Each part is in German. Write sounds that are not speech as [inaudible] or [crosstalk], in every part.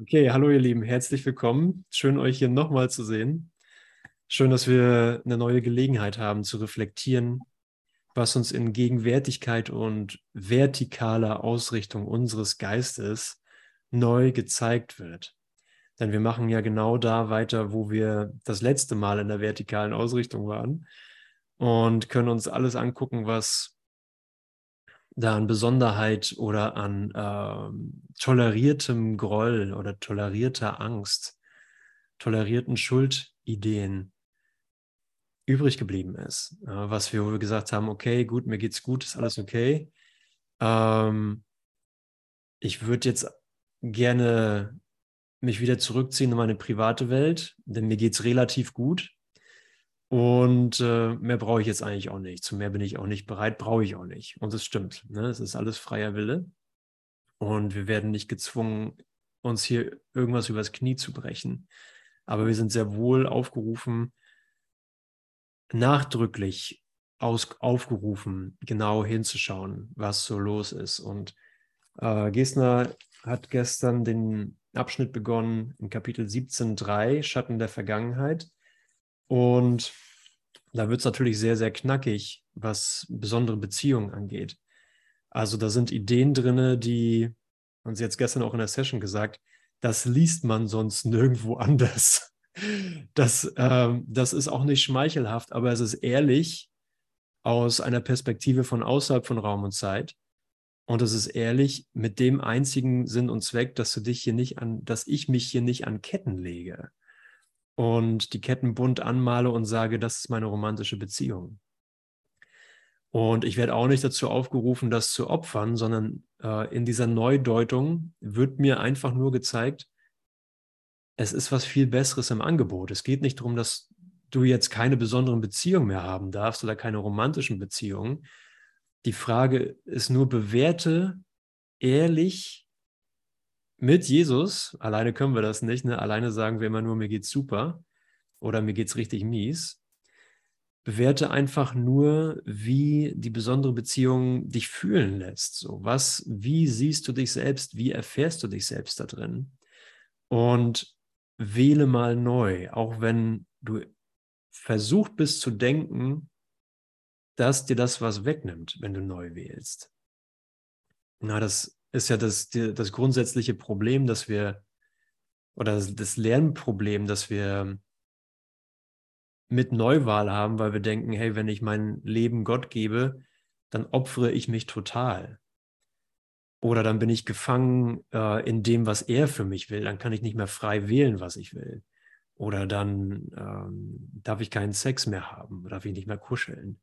Okay, hallo ihr Lieben, herzlich willkommen. Schön euch hier nochmal zu sehen. Schön, dass wir eine neue Gelegenheit haben zu reflektieren, was uns in Gegenwärtigkeit und vertikaler Ausrichtung unseres Geistes neu gezeigt wird. Denn wir machen ja genau da weiter, wo wir das letzte Mal in der vertikalen Ausrichtung waren und können uns alles angucken, was da an Besonderheit oder an ähm, toleriertem Groll oder tolerierter Angst, tolerierten Schuldideen übrig geblieben ist. Äh, was wir, wo wir gesagt haben, okay, gut, mir geht's gut, ist alles okay. Ähm, ich würde jetzt gerne mich wieder zurückziehen in meine private Welt, denn mir geht es relativ gut. Und äh, mehr brauche ich jetzt eigentlich auch nicht. Zu mehr bin ich auch nicht bereit, brauche ich auch nicht. Und es stimmt. Ne? Es ist alles freier Wille. Und wir werden nicht gezwungen, uns hier irgendwas übers Knie zu brechen. Aber wir sind sehr wohl aufgerufen, nachdrücklich aus, aufgerufen, genau hinzuschauen, was so los ist. Und äh, Gesner hat gestern den Abschnitt begonnen in Kapitel 17.3, Schatten der Vergangenheit. Und da wird es natürlich sehr, sehr knackig, was besondere Beziehungen angeht. Also da sind Ideen drin, die, und sie es gestern auch in der Session gesagt, das liest man sonst nirgendwo anders. [laughs] Das, ähm, das ist auch nicht schmeichelhaft, aber es ist ehrlich aus einer Perspektive von außerhalb von Raum und Zeit. Und es ist ehrlich mit dem einzigen Sinn und Zweck, dass du dich hier nicht an, dass ich mich hier nicht an Ketten lege und die Ketten bunt anmale und sage, das ist meine romantische Beziehung. Und ich werde auch nicht dazu aufgerufen, das zu opfern, sondern äh, in dieser Neudeutung wird mir einfach nur gezeigt, es ist was viel Besseres im Angebot. Es geht nicht darum, dass du jetzt keine besonderen Beziehungen mehr haben darfst oder keine romantischen Beziehungen. Die Frage ist nur, bewerte ehrlich mit Jesus, alleine können wir das nicht, ne? alleine sagen wir immer nur, mir geht's super oder mir geht's richtig mies. Bewerte einfach nur, wie die besondere Beziehung dich fühlen lässt. So, was, wie siehst du dich selbst? Wie erfährst du dich selbst da drin? Und wähle mal neu, auch wenn du versucht bist zu denken, dass dir das was wegnimmt, wenn du neu wählst. Na, das ist ja das, das grundsätzliche Problem, dass wir, oder das Lernproblem, dass wir mit Neuwahl haben, weil wir denken, hey, wenn ich mein Leben Gott gebe, dann opfere ich mich total. Oder dann bin ich gefangen äh, in dem, was er für mich will. Dann kann ich nicht mehr frei wählen, was ich will. Oder dann ähm, darf ich keinen Sex mehr haben, darf ich nicht mehr kuscheln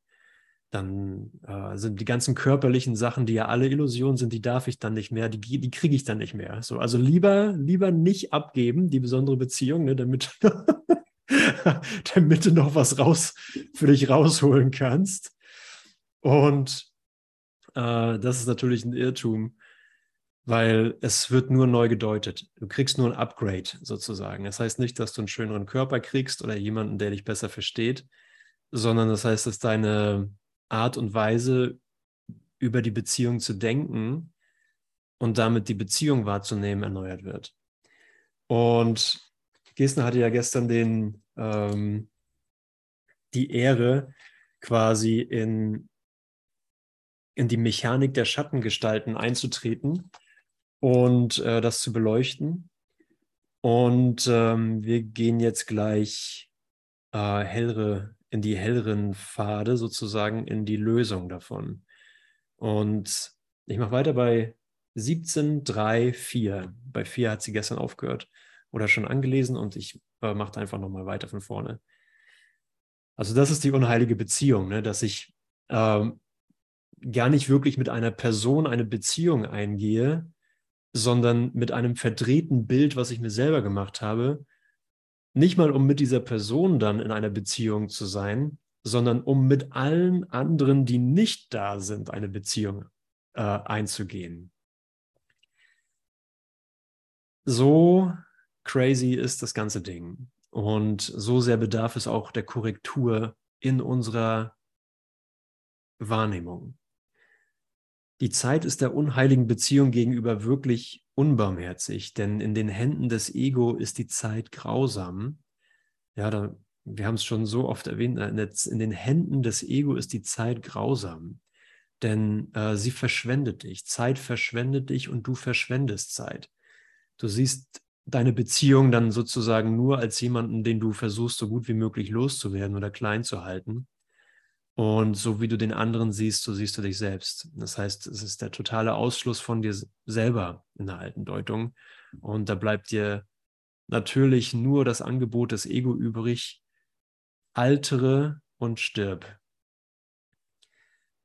dann äh, sind die ganzen körperlichen Sachen, die ja alle Illusionen sind, die darf ich dann nicht mehr, die, die kriege ich dann nicht mehr. So, also lieber, lieber nicht abgeben, die besondere Beziehung, ne, damit, [laughs] damit du noch was raus für dich rausholen kannst. Und äh, das ist natürlich ein Irrtum, weil es wird nur neu gedeutet. Du kriegst nur ein Upgrade sozusagen. Das heißt nicht, dass du einen schöneren Körper kriegst oder jemanden, der dich besser versteht, sondern das heißt, dass deine Art und Weise, über die Beziehung zu denken und damit die Beziehung wahrzunehmen, erneuert wird. Und Gesner hatte ja gestern den, ähm, die Ehre, quasi in, in die Mechanik der Schattengestalten einzutreten und äh, das zu beleuchten. Und ähm, wir gehen jetzt gleich äh, hellere in die helleren Pfade sozusagen, in die Lösung davon. Und ich mache weiter bei 17, 3, 4. Bei 4 hat sie gestern aufgehört oder schon angelesen und ich äh, mache einfach nochmal weiter von vorne. Also das ist die unheilige Beziehung, ne? dass ich ähm, gar nicht wirklich mit einer Person eine Beziehung eingehe, sondern mit einem verdrehten Bild, was ich mir selber gemacht habe, nicht mal, um mit dieser Person dann in einer Beziehung zu sein, sondern um mit allen anderen, die nicht da sind, eine Beziehung äh, einzugehen. So crazy ist das ganze Ding. Und so sehr bedarf es auch der Korrektur in unserer Wahrnehmung. Die Zeit ist der unheiligen Beziehung gegenüber wirklich unbarmherzig, denn in den Händen des Ego ist die Zeit grausam. Ja, da, wir haben es schon so oft erwähnt, in den Händen des Ego ist die Zeit grausam, denn äh, sie verschwendet dich. Zeit verschwendet dich und du verschwendest Zeit. Du siehst deine Beziehung dann sozusagen nur als jemanden, den du versuchst, so gut wie möglich loszuwerden oder klein zu halten. Und so wie du den anderen siehst, so siehst du dich selbst. Das heißt, es ist der totale Ausschluss von dir selber in der alten Deutung. Und da bleibt dir natürlich nur das Angebot des Ego übrig, altere und stirb.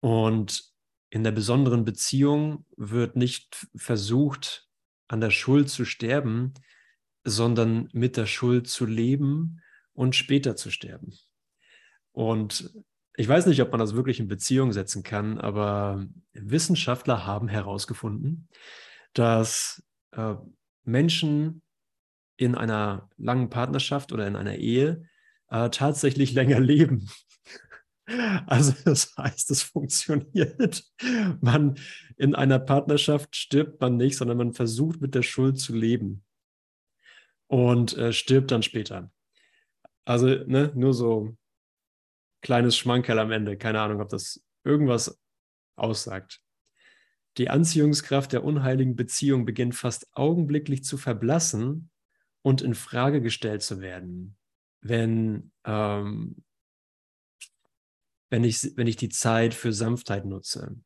Und in der besonderen Beziehung wird nicht versucht, an der Schuld zu sterben, sondern mit der Schuld zu leben und später zu sterben. Und ich weiß nicht, ob man das wirklich in Beziehung setzen kann, aber Wissenschaftler haben herausgefunden, dass äh, Menschen in einer langen Partnerschaft oder in einer Ehe äh, tatsächlich [laughs] länger leben. Also das heißt, es funktioniert. Man in einer Partnerschaft stirbt man nicht, sondern man versucht mit der Schuld zu leben und äh, stirbt dann später. Also ne, nur so kleines Schmankerl am Ende. Keine Ahnung, ob das irgendwas aussagt. Die Anziehungskraft der unheiligen Beziehung beginnt fast augenblicklich zu verblassen und in Frage gestellt zu werden, wenn, ähm, wenn, ich, wenn ich die Zeit für Sanftheit nutze.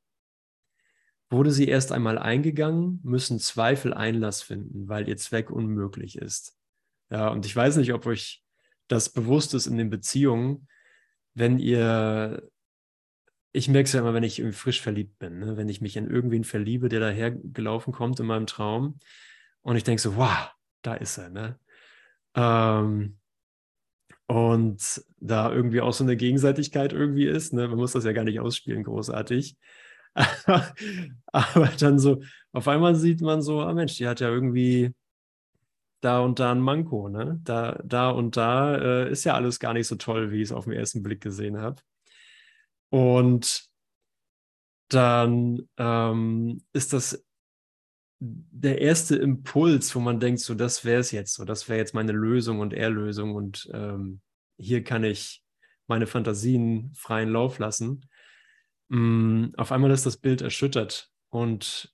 Wurde sie erst einmal eingegangen, müssen Zweifel Einlass finden, weil ihr Zweck unmöglich ist. Ja, und ich weiß nicht, ob euch das bewusst ist in den Beziehungen, wenn ihr, ich merke es ja immer, wenn ich frisch verliebt bin, ne? wenn ich mich in irgendwen verliebe, der daher gelaufen kommt in meinem Traum und ich denke so, wow, da ist er, ne? Ähm, und da irgendwie auch so eine Gegenseitigkeit irgendwie ist, ne? man muss das ja gar nicht ausspielen, großartig. [laughs] Aber dann so, auf einmal sieht man so, ah Mensch, die hat ja irgendwie da und da ein Manko, ne? Da, da und da äh, ist ja alles gar nicht so toll, wie ich es auf den ersten Blick gesehen habe. Und dann ähm, ist das der erste Impuls, wo man denkt, so das wäre es jetzt, so das wäre jetzt meine Lösung und Erlösung und ähm, hier kann ich meine Fantasien freien Lauf lassen. Mm, auf einmal ist das Bild erschüttert und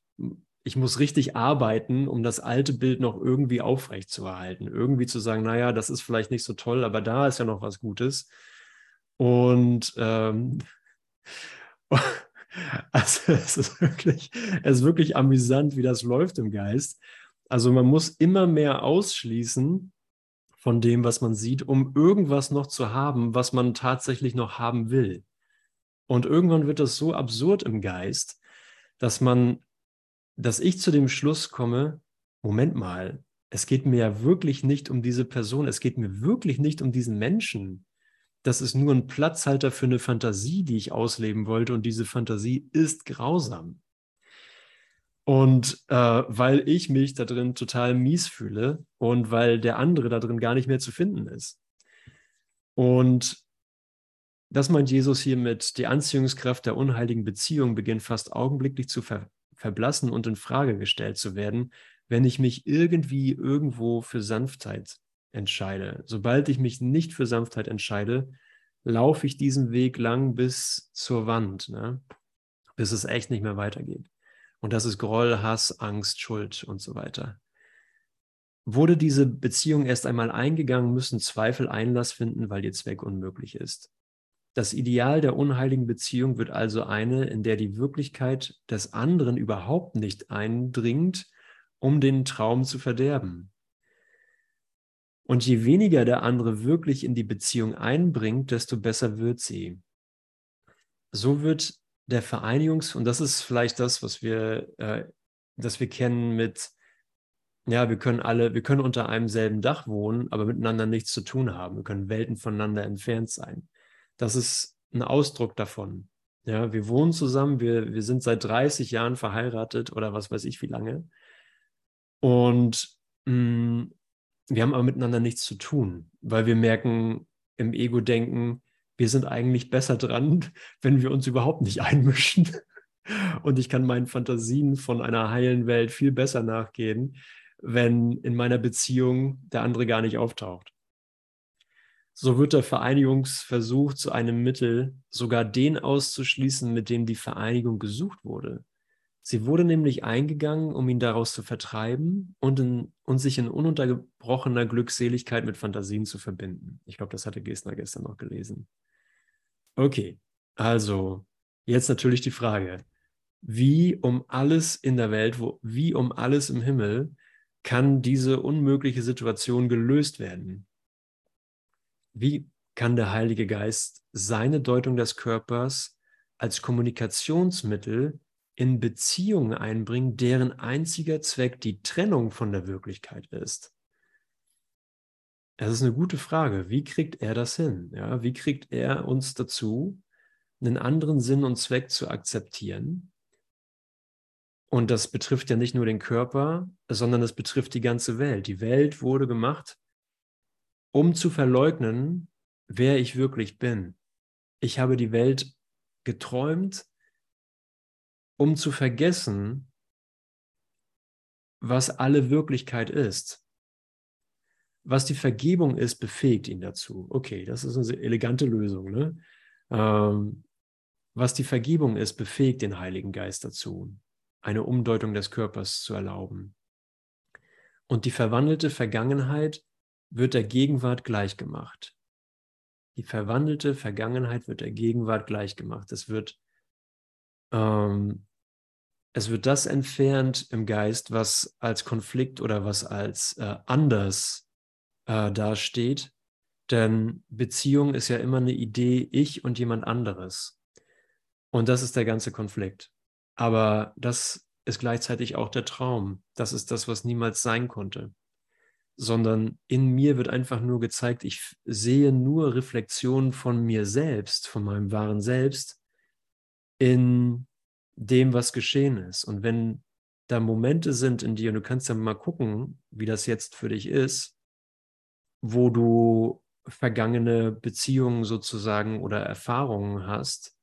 ich muss richtig arbeiten, um das alte Bild noch irgendwie aufrecht zu erhalten. Irgendwie zu sagen, naja, das ist vielleicht nicht so toll, aber da ist ja noch was Gutes. Und ähm, [laughs] also es ist wirklich, es ist wirklich amüsant, wie das läuft im Geist. Also man muss immer mehr ausschließen von dem, was man sieht, um irgendwas noch zu haben, was man tatsächlich noch haben will. Und irgendwann wird das so absurd im Geist, dass man dass ich zu dem Schluss komme, Moment mal, es geht mir ja wirklich nicht um diese Person, es geht mir wirklich nicht um diesen Menschen. Das ist nur ein Platzhalter für eine Fantasie, die ich ausleben wollte und diese Fantasie ist grausam. Und äh, weil ich mich da drin total mies fühle und weil der andere da drin gar nicht mehr zu finden ist. Und das meint Jesus hier mit, die Anziehungskraft der unheiligen Beziehung beginnt fast augenblicklich zu ver verblassen und in Frage gestellt zu werden, wenn ich mich irgendwie irgendwo für Sanftheit entscheide. Sobald ich mich nicht für Sanftheit entscheide, laufe ich diesen Weg lang bis zur Wand, ne? bis es echt nicht mehr weitergeht. Und das ist Groll, Hass, Angst, Schuld und so weiter. Wurde diese Beziehung erst einmal eingegangen, müssen Zweifel Einlass finden, weil ihr Zweck unmöglich ist. Das Ideal der unheiligen Beziehung wird also eine, in der die Wirklichkeit des anderen überhaupt nicht eindringt, um den Traum zu verderben. Und je weniger der andere wirklich in die Beziehung einbringt, desto besser wird sie. So wird der Vereinigungs- und das ist vielleicht das, was wir, äh, das wir kennen mit, ja, wir können alle, wir können unter einem selben Dach wohnen, aber miteinander nichts zu tun haben. Wir können Welten voneinander entfernt sein das ist ein Ausdruck davon. Ja, wir wohnen zusammen, wir, wir sind seit 30 Jahren verheiratet oder was weiß ich wie lange. Und mh, mm, wir haben aber miteinander nichts zu tun, weil wir merken im Ego-Denken, wir sind eigentlich besser dran, [laughs] wenn wir uns überhaupt nicht einmischen. [laughs] Und ich kann meinen Fantasien von einer heilen Welt viel besser nachgehen, wenn in meiner Beziehung der andere gar nicht auftaucht. So wird der Vereinigungsversuch zu einem Mittel, sogar den auszuschließen, mit dem die Vereinigung gesucht wurde. Sie wurde nämlich eingegangen, um ihn daraus zu vertreiben und, in, und sich in ununterbrochener Glückseligkeit mit Fantasien zu verbinden. Ich glaube, das hatte Gestner gestern noch gelesen. Okay, also jetzt natürlich die Frage, wie um alles in der Welt, wo, wie um alles im Himmel kann diese unmögliche Situation gelöst werden? Wie kann der Heilige Geist seine Deutung des Körpers als Kommunikationsmittel in Beziehungen einbringen, deren einziger Zweck die Trennung von der Wirklichkeit ist? Das ist eine gute Frage. Wie kriegt er das hin? Ja, wie kriegt er uns dazu, einen anderen Sinn und Zweck zu akzeptieren? Und das betrifft ja nicht nur den Körper, sondern es betrifft die ganze Welt. Die Welt wurde gemacht, um zu verleugnen, wer ich wirklich bin. Ich habe die Welt geträumt, um zu vergessen, was alle Wirklichkeit ist. Was die Vergebung ist, befähigt ihn dazu. Okay, das ist eine elegante Lösung. Ne? Ähm, was die Vergebung ist, befähigt den Heiligen Geist dazu, eine Umdeutung des Körpers zu erlauben. Und die verwandelte Vergangenheit wird der Gegenwart gleichgemacht. Die verwandelte Vergangenheit wird der Gegenwart gleichgemacht. Es wird ähm, es wird das entfernt im Geist, was als Konflikt oder was als äh, anders äh, dasteht. Denn Beziehung ist ja immer eine Idee, ich und jemand anderes. Und das ist der ganze Konflikt. Aber das ist gleichzeitig auch der Traum. Das ist das, was niemals sein konnte. Sondern in mir wird einfach nur gezeigt, ich sehe nur Reflexionen von mir selbst, von meinem wahren Selbst in dem, was geschehen ist. Und wenn da Momente sind in dir, und du kannst ja mal gucken, wie das jetzt für dich ist, wo du vergangene Beziehungen sozusagen oder Erfahrungen hast,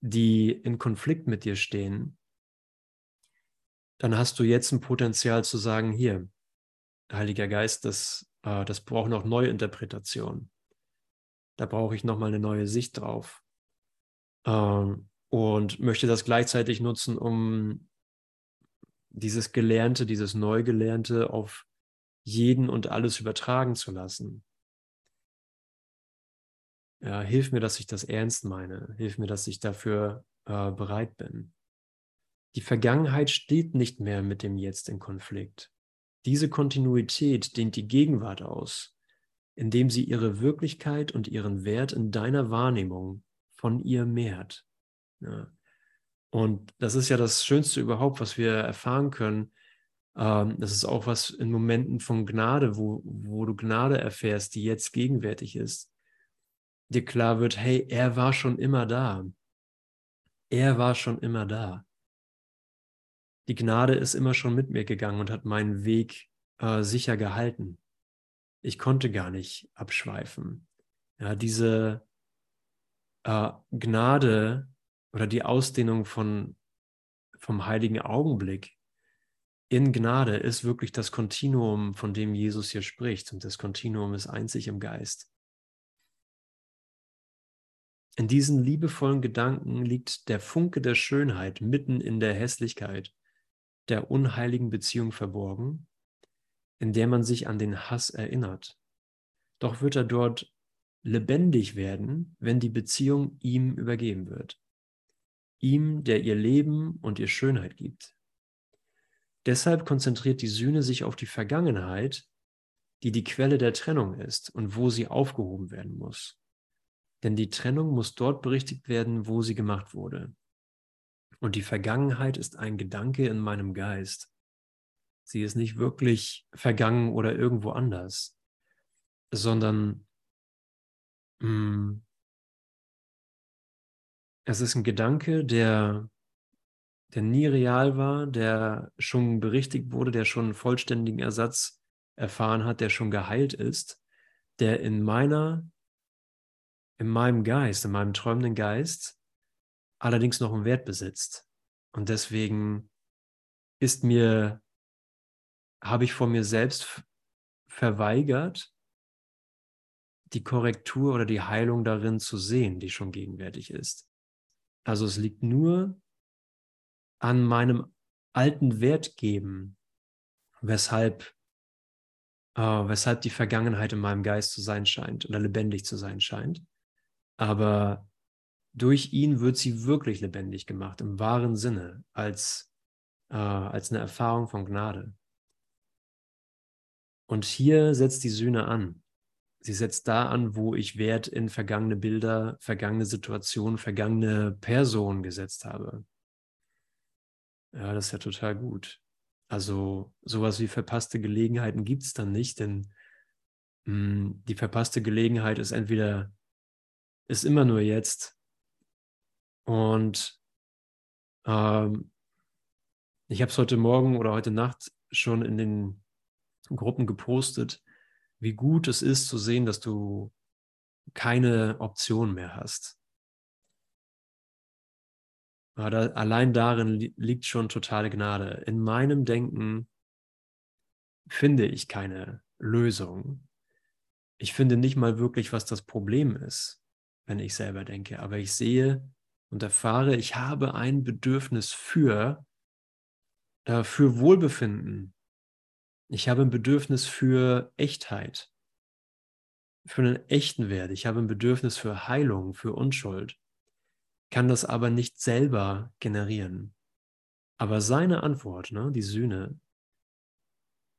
die in Konflikt mit dir stehen, dann hast du jetzt ein Potenzial zu sagen, hier, Heiliger Geist, das, äh, das braucht noch Neuinterpretation. Da brauche ich nochmal eine neue Sicht drauf. Ähm, und möchte das gleichzeitig nutzen, um dieses Gelernte, dieses Neugelernte auf jeden und alles übertragen zu lassen. Ja, hilf mir, dass ich das ernst meine. Hilf mir, dass ich dafür äh, bereit bin. Die Vergangenheit steht nicht mehr mit dem Jetzt in Konflikt. Diese Kontinuität dehnt die Gegenwart aus, indem sie ihre Wirklichkeit und ihren Wert in deiner Wahrnehmung von ihr mehrt. Ja. Und das ist ja das Schönste überhaupt, was wir erfahren können. Ähm, das ist auch was in Momenten von Gnade, wo, wo du Gnade erfährst, die jetzt gegenwärtig ist, dir klar wird, hey, er war schon immer da. Er war schon immer da. Die Gnade ist immer schon mit mir gegangen und hat meinen Weg äh, sicher gehalten. Ich konnte gar nicht abschweifen. Ja, diese äh, Gnade oder die Ausdehnung von, vom heiligen Augenblick in Gnade ist wirklich das Kontinuum, von dem Jesus hier spricht. Und das Kontinuum ist einzig im Geist. In diesen liebevollen Gedanken liegt der Funke der Schönheit mitten in der Hässlichkeit der unheiligen Beziehung verborgen, in der man sich an den Hass erinnert. Doch wird er dort lebendig werden, wenn die Beziehung ihm übergeben wird ihm, der ihr Leben und ihr Schönheit gibt. Deshalb konzentriert die Sühne sich auf die Vergangenheit, die die Quelle der Trennung ist und wo sie aufgehoben werden muss. Denn die Trennung muss dort berichtigt werden, wo sie gemacht wurde. Und die Vergangenheit ist ein Gedanke in meinem Geist. Sie ist nicht wirklich vergangen oder irgendwo anders, sondern mh, mm, es ist ein Gedanke, der, der nie real war, der schon berichtigt wurde, der schon vollständigen Ersatz erfahren hat, der schon geheilt ist, der in meiner, in meinem Geist, in meinem träumenden Geist allerdings noch einen Wert besitzt. Und deswegen ist mir, habe ich vor mir selbst verweigert, die Korrektur oder die Heilung darin zu sehen, die schon gegenwärtig ist. Also es liegt nur an meinem alten Wertgeben, weshalb, äh, weshalb die Vergangenheit in meinem Geist zu sein scheint oder lebendig zu sein scheint. Aber durch ihn wird sie wirklich lebendig gemacht, im wahren Sinne, als, äh, als eine Erfahrung von Gnade. Und hier setzt die Sühne an. Sie setzt da an, wo ich Wert in vergangene Bilder, vergangene Situationen, vergangene Personen gesetzt habe. Ja, das ist ja total gut. Also sowas wie verpasste Gelegenheiten gibt es dann nicht, denn mh, hm, die verpasste Gelegenheit ist entweder, ist immer nur jetzt und ähm, ich habe es heute Morgen oder heute Nacht schon in den Gruppen gepostet, wie gut es ist zu sehen, dass du keine Option mehr hast. Aber allein darin liegt schon totale Gnade. In meinem Denken finde ich keine Lösung. Ich finde nicht mal wirklich, was das Problem ist, wenn ich selber denke. Aber ich sehe und erfahre, ich habe ein Bedürfnis für, äh, für Wohlbefinden, ich habe ein Bedürfnis für Echtheit, für einen echten Wert. Ich habe ein Bedürfnis für Heilung, für Unschuld, kann das aber nicht selber generieren. Aber seine Antwort, ne, die Sühne,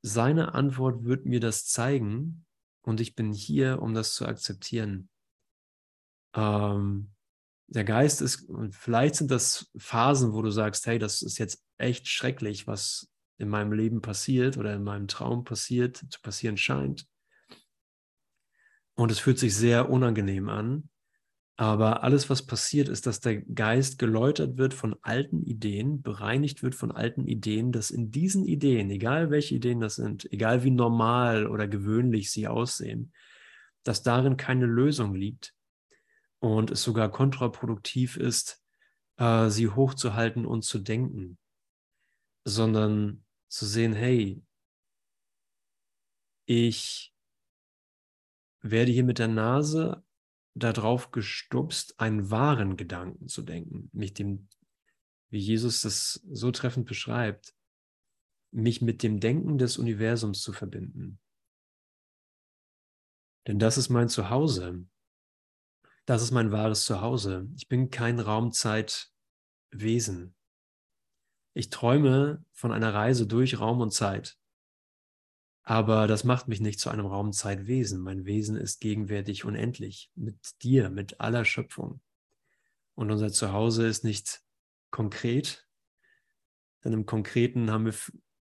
seine Antwort wird mir das zeigen und ich bin hier, um das zu akzeptieren. Ähm, der Geist ist, und vielleicht sind das Phasen, wo du sagst, hey, das ist jetzt echt schrecklich, was in meinem Leben passiert oder in meinem Traum passiert, zu passieren scheint. Und es fühlt sich sehr unangenehm an. Aber alles, was passiert, ist, dass der Geist geläutert wird von alten Ideen, bereinigt wird von alten Ideen, dass in diesen Ideen, egal welche Ideen das sind, egal wie normal oder gewöhnlich sie aussehen, dass darin keine Lösung liegt und es sogar kontraproduktiv ist, äh, sie hochzuhalten und zu denken, sondern zu sehen, hey, ich werde hier mit der Nase darauf gestupst, einen wahren Gedanken zu denken, mich dem, wie Jesus das so treffend beschreibt, mich mit dem Denken des Universums zu verbinden. Denn das ist mein Zuhause. Das ist mein wahres Zuhause. Ich bin kein Raumzeitwesen. Ich träume von einer Reise durch Raum und Zeit. Aber das macht mich nicht zu einem Raumzeitwesen. Mein Wesen ist gegenwärtig unendlich mit dir, mit aller Schöpfung. Und unser Zuhause ist nicht konkret, denn im Konkreten haben wir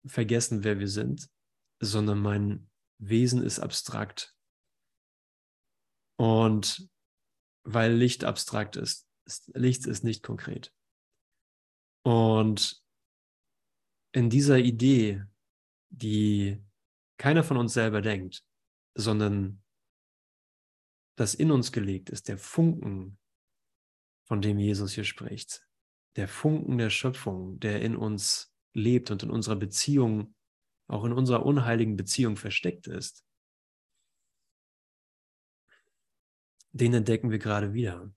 vergessen, wer wir sind, sondern mein Wesen ist abstrakt. Und weil Licht abstrakt ist, Licht ist nicht konkret. Und in dieser Idee, die keiner von uns selber denkt, sondern das in uns gelegt ist, der Funken, von dem Jesus hier spricht, der Funken der Schöpfung, der in uns lebt und in unserer Beziehung, auch in unserer unheiligen Beziehung versteckt ist, den entdecken wir gerade wieder.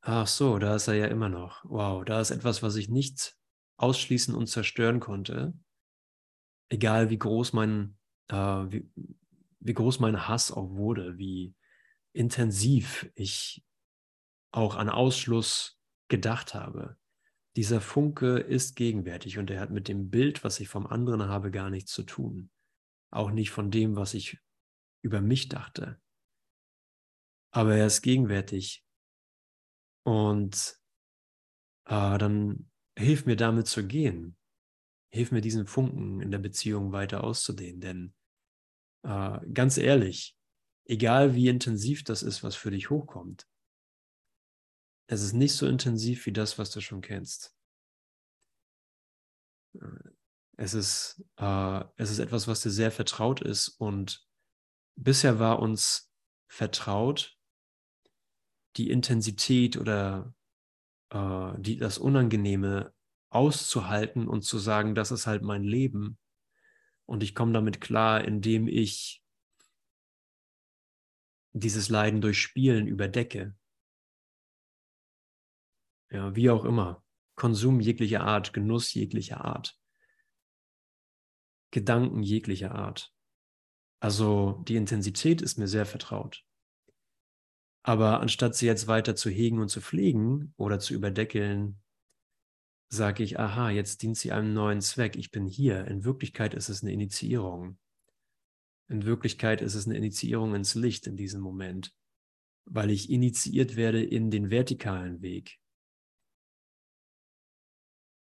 Ach so, da ist er ja immer noch. Wow, da ist etwas, was ich nicht ausschließen und zerstören konnte, egal wie groß mein, äh, wie, wie groß mein Hass auch wurde, wie intensiv ich auch an Ausschluss gedacht habe. Dieser Funke ist gegenwärtig und er hat mit dem Bild, was ich vom anderen habe, gar nichts zu tun. Auch nicht von dem, was ich über mich dachte. Aber er ist gegenwärtig. Und äh, dann hilf mir damit zu gehen. Hilf mir diesen Funken in der Beziehung weiter auszudehnen. Denn äh, ganz ehrlich, egal wie intensiv das ist, was für dich hochkommt, es ist nicht so intensiv wie das, was du schon kennst. Es ist, äh, es ist etwas, was dir sehr vertraut ist und bisher war uns vertraut die Intensität oder äh, die, das Unangenehme auszuhalten und zu sagen, das ist halt mein Leben. Und ich komme damit klar, indem ich dieses Leiden durch Spielen überdecke. Ja, wie auch immer. Konsum jeglicher Art, Genuss jeglicher Art. Gedanken jeglicher Art. Also die Intensität ist mir sehr vertraut. Aber anstatt sie jetzt weiter zu hegen und zu pflegen oder zu überdeckeln, sage ich, aha, jetzt dient sie einem neuen Zweck. Ich bin hier. In Wirklichkeit ist es eine Initiierung. In Wirklichkeit ist es eine Initiierung ins Licht in diesem Moment, weil ich initiiert werde in den vertikalen Weg.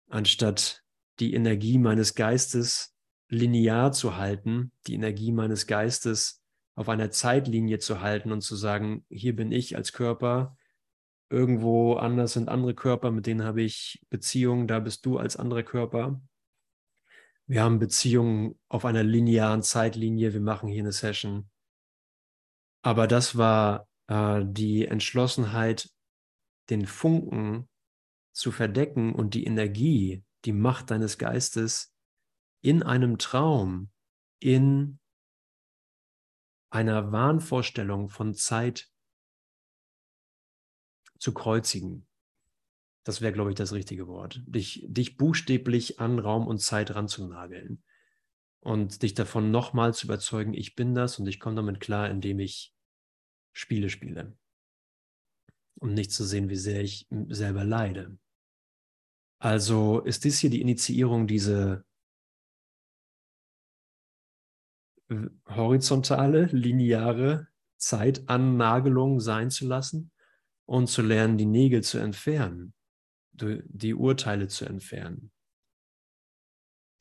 Anstatt die Energie meines Geistes linear zu halten, die Energie meines Geistes auf einer Zeitlinie zu halten und zu sagen, hier bin ich als Körper, irgendwo anders sind andere Körper, mit denen habe ich Beziehungen, da bist du als anderer Körper. Wir haben Beziehungen auf einer linearen Zeitlinie, wir machen hier eine Session. Aber das war äh, die Entschlossenheit, den Funken zu verdecken und die Energie, die Macht deines Geistes in einem Traum, in einer Wahnvorstellung von Zeit zu kreuzigen. Das wäre, glaube ich, das richtige Wort. Dich, dich buchstäblich an Raum und Zeit ranzunageln und dich davon nochmal zu überzeugen, ich bin das und ich komme damit klar, indem ich Spiele spiele. Um nicht zu sehen, wie sehr ich selber leide. Also ist dies hier die Initiierung, diese horizontale, lineare Zeitannagelung sein zu lassen und zu lernen, die Nägel zu entfernen, die Urteile zu entfernen,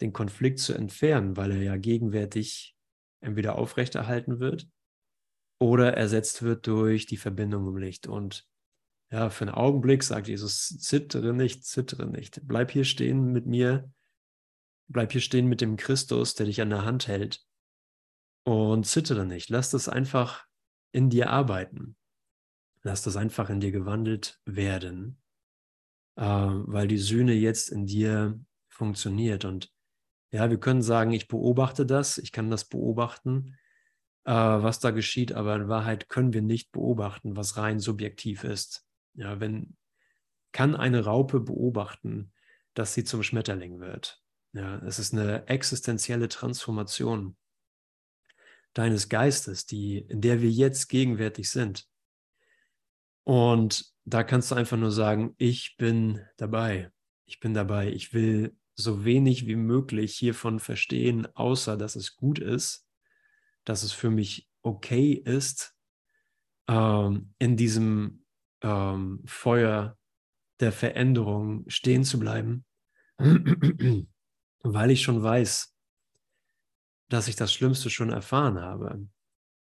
den Konflikt zu entfernen, weil er ja gegenwärtig entweder aufrechterhalten wird oder ersetzt wird durch die Verbindung im Licht. Und ja, für einen Augenblick sagt Jesus, zittere nicht, zittere nicht. Bleib hier stehen mit mir, bleib hier stehen mit dem Christus, der dich an der Hand hält und zittere nicht. Lass das einfach in dir arbeiten. Lass das einfach in dir gewandelt werden, äh, weil die Sühne jetzt in dir funktioniert. Und ja, wir können sagen, ich beobachte das, ich kann das beobachten, äh, was da geschieht, aber in Wahrheit können wir nicht beobachten, was rein subjektiv ist. Ja, wenn kann eine Raupe beobachten, dass sie zum Schmetterling wird. Ja, es ist eine existenzielle Transformation deines Geistes, die, in der wir jetzt gegenwärtig sind. Und da kannst du einfach nur sagen, ich bin dabei. Ich bin dabei. Ich will so wenig wie möglich hiervon verstehen, außer dass es gut ist, dass es für mich okay ist, ähm, in diesem ähm, Feuer der Veränderung stehen zu bleiben, [clears throat] weil ich schon weiß, dass ich das Schlimmste schon erfahren habe.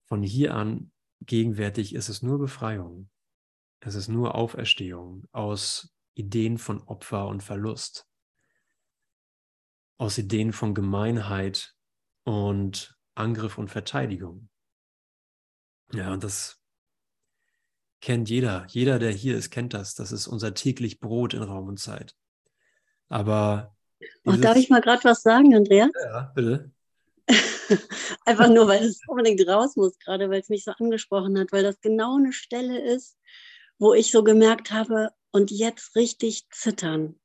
Von hier an gegenwärtig ist es nur Befreiung. Es ist nur Auferstehung aus Ideen von Opfer und Verlust, aus Ideen von Gemeinheit und Angriff und Verteidigung. Ja, und das kennt jeder. Jeder, der hier ist, kennt das. Das ist unser täglich Brot in Raum und Zeit. Aber. Ach, darf ich mal gerade was sagen, Andrea? Ja, bitte. [laughs] Einfach nur, weil es unbedingt raus muss, gerade weil es mich so angesprochen hat, weil das genau eine Stelle ist, wo ich so gemerkt habe, und jetzt richtig zittern.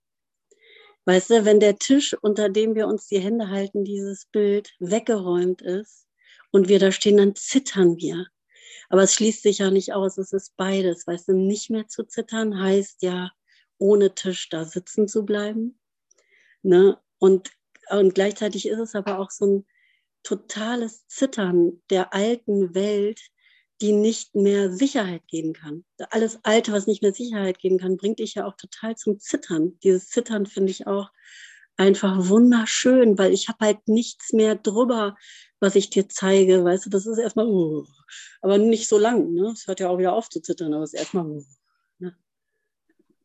Weißt du, wenn der Tisch, unter dem wir uns die Hände halten, dieses Bild weggeräumt ist und wir da stehen, dann zittern wir. Aber es schließt sich ja nicht aus, es ist beides. Weißt du, nicht mehr zu zittern heißt ja, ohne Tisch da sitzen zu bleiben. Ne? Und, und gleichzeitig ist es aber auch so ein totales Zittern der alten Welt, die nicht mehr Sicherheit geben kann. Alles Alte, was nicht mehr Sicherheit geben kann, bringt dich ja auch total zum Zittern. Dieses Zittern finde ich auch einfach wunderschön, weil ich habe halt nichts mehr drüber, was ich dir zeige. Weißt du, das ist erstmal, uh, aber nicht so lang. Ne? Es hört ja auch wieder auf zu zittern, aber es ist erstmal, uh, ne?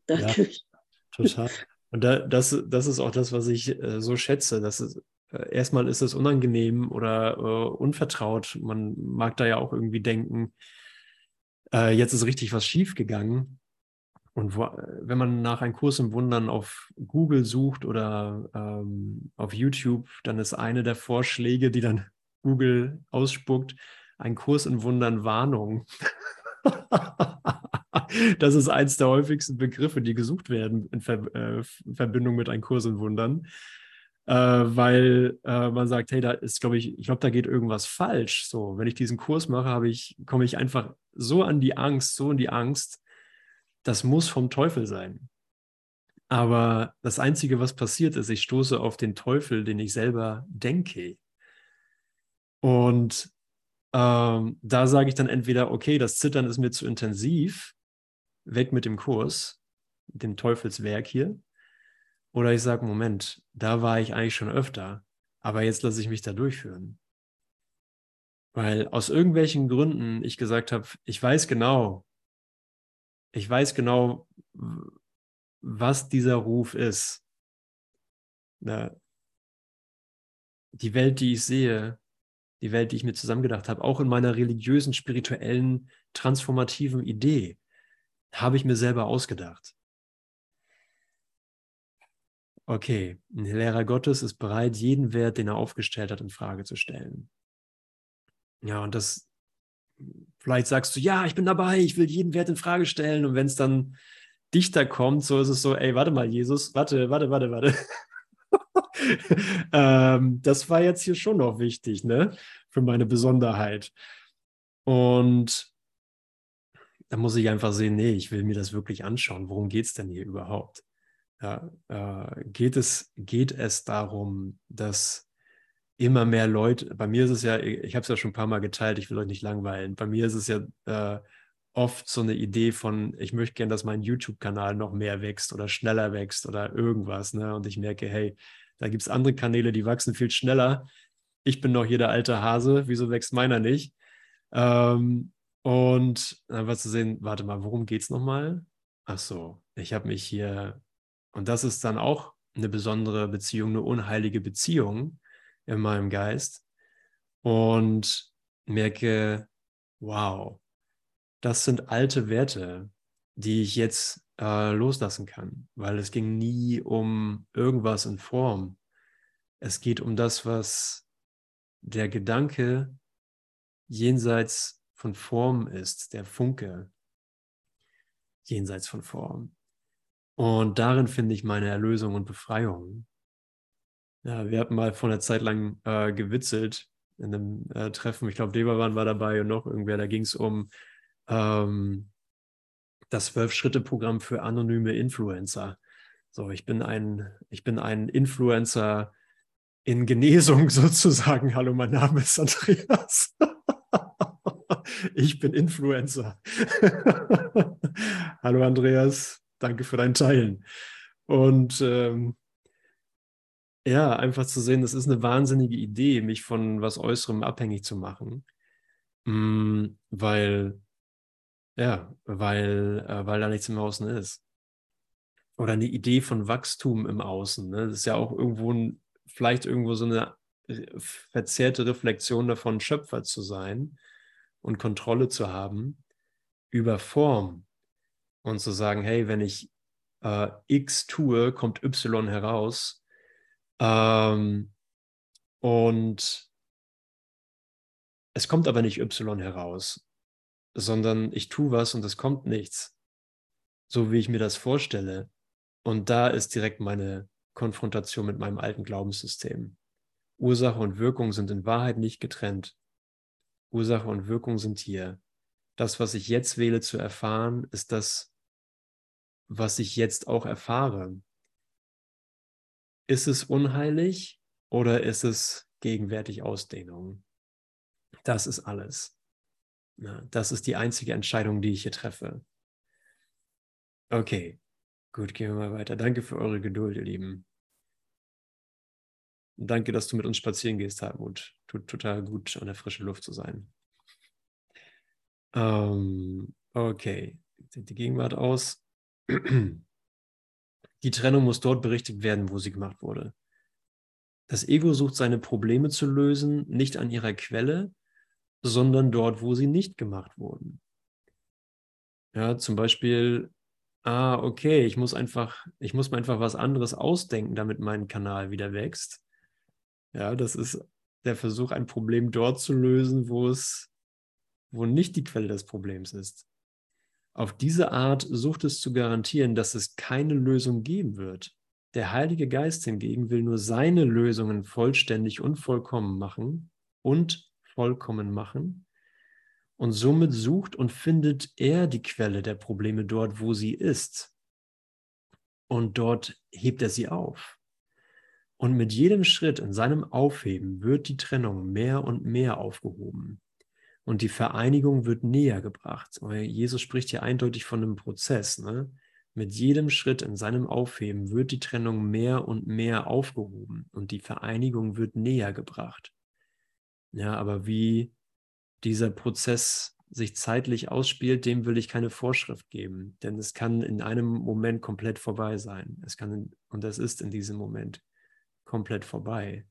Danke. Ja, total. Und da, das, das ist auch das, was ich äh, so schätze. Das ist, äh, erstmal ist es unangenehm oder äh, unvertraut. Man mag da ja auch irgendwie denken, äh, jetzt ist richtig was schief gegangen. Und wo, wenn man nach einem Kurs im Wundern auf Google sucht oder ähm, auf YouTube, dann ist eine der Vorschläge, die dann [laughs] Google ausspuckt, ein Kurs in Wundern Warnung. [laughs] das ist eins der häufigsten Begriffe, die gesucht werden in äh, Verbindung mit einem Kurs in Wundern. Äh, weil äh, man sagt, hey, da ist, glaube ich, ich glaube, da geht irgendwas falsch. So, wenn ich diesen Kurs mache, habe ich, komme ich einfach so an die Angst, so in die Angst, das muss vom Teufel sein. Aber das Einzige, was passiert ist, ich stoße auf den Teufel, den ich selber denke. Und ähm, da sage ich dann entweder, okay, das Zittern ist mir zu intensiv, weg mit dem Kurs, dem Teufelswerk hier. Oder ich sage, Moment, da war ich eigentlich schon öfter, aber jetzt lasse ich mich da durchführen. Weil aus irgendwelchen Gründen ich gesagt habe, ich weiß genau, ich weiß genau, was dieser Ruf ist. Na, die Welt, die ich sehe, die Welt, die ich mir zusammengedacht habe, auch in meiner religiösen, spirituellen, transformativen Idee, habe ich mir selber ausgedacht. Okay, ein Lehrer Gottes ist bereit, jeden Wert, den er aufgestellt hat, in Frage zu stellen. Ja, und das, vielleicht sagst du, ja, ich bin dabei, ich will jeden Wert in Frage stellen. Und wenn es dann dichter kommt, so ist es so, ey, warte mal, Jesus, warte, warte, warte, warte. [laughs] ähm, das war jetzt hier schon noch wichtig, ne? Für meine Besonderheit. Und da muss ich einfach sehen, nee, ich will mir das wirklich anschauen. Worum geht es denn hier überhaupt? Ja, äh, geht, es, geht es darum, dass immer mehr Leute, bei mir ist es ja, ich habe es ja schon ein paar Mal geteilt, ich will euch nicht langweilen, bei mir ist es ja äh, oft so eine Idee von, ich möchte gerne, dass mein YouTube-Kanal noch mehr wächst oder schneller wächst oder irgendwas. Ne? Und ich merke, hey, da gibt es andere Kanäle, die wachsen viel schneller. Ich bin noch hier der alte Hase, wieso wächst meiner nicht? Ähm, und einfach zu sehen, warte mal, worum geht es nochmal? Ach so, ich habe mich hier, und das ist dann auch eine besondere Beziehung, eine unheilige Beziehung in meinem Geist und merke, wow, das sind alte Werte, die ich jetzt äh, loslassen kann, weil es ging nie um irgendwas in Form. Es geht um das, was der Gedanke jenseits von Form ist, der Funke jenseits von Form. Und darin finde ich meine Erlösung und Befreiung. Ja, wir hatten mal vor einer Zeit lang äh, gewitzelt in einem äh, Treffen. Ich glaube, Deberwan war dabei und noch irgendwer. Da ging es um ähm, das Zwölf-Schritte-Programm für anonyme Influencer. So, ich bin ein, ich bin ein Influencer in Genesung [laughs] sozusagen. Hallo, mein Name ist Andreas. [laughs] ich bin Influencer. [laughs] Hallo, Andreas. Danke für dein Teilen. Und ähm, ja, einfach zu sehen, das ist eine wahnsinnige Idee, mich von was Äußerem abhängig zu machen. Mm, weil ja, weil, äh, weil da nichts im Außen ist. Oder eine Idee von Wachstum im Außen. Ne? Das ist ja auch irgendwo ein, vielleicht irgendwo so eine verzerrte Reflexion davon, Schöpfer zu sein und Kontrolle zu haben über Form und zu sagen, hey, wenn ich äh, X tue, kommt Y heraus. Ähm, und es kommt aber nicht Y heraus sondern ich tue was und es kommt nichts, so wie ich mir das vorstelle. Und da ist direkt meine Konfrontation mit meinem alten Glaubenssystem. Ursache und Wirkung sind in Wahrheit nicht getrennt. Ursache und Wirkung sind hier. Das, was ich jetzt wähle zu erfahren, ist das, was ich jetzt auch erfahre. Ist es unheilig oder ist es gegenwärtig Ausdehnung? Das ist alles. Das ist die einzige Entscheidung, die ich hier treffe. Okay, gut, gehen wir mal weiter. Danke für eure Geduld, ihr Lieben. Danke, dass du mit uns spazieren gehst, Hartmut. Tut total gut, an der frischen Luft zu sein. Ähm, okay, sieht die Gegenwart aus. Die Trennung muss dort berichtigt werden, wo sie gemacht wurde. Das Ego sucht seine Probleme zu lösen, nicht an ihrer Quelle, sondern dort, wo sie nicht gemacht wurden. Ja, zum Beispiel ah, okay, ich muss einfach, ich muss mir einfach was anderes ausdenken, damit mein Kanal wieder wächst. Ja, das ist der Versuch, ein Problem dort zu lösen, wo es, wo nicht die Quelle des Problems ist. Auf diese Art sucht es zu garantieren, dass es keine Lösung geben wird. Der Heilige Geist hingegen will nur seine Lösungen vollständig und vollkommen machen und vollkommen machen. Und somit sucht und findet er die Quelle der Probleme dort, wo sie ist. Und dort hebt er sie auf. Und mit jedem Schritt in seinem Aufheben wird die Trennung mehr und mehr aufgehoben. Und die Vereinigung wird näher gebracht. Jesus spricht hier eindeutig von einem Prozess. Ne? Mit jedem Schritt in seinem Aufheben wird die Trennung mehr und mehr aufgehoben und die Vereinigung wird näher gebracht. Ja, aber wie dieser Prozess sich zeitlich ausspielt, dem will ich keine Vorschrift geben, denn es kann in einem Moment komplett vorbei sein. Es kann und das ist in diesem Moment komplett vorbei.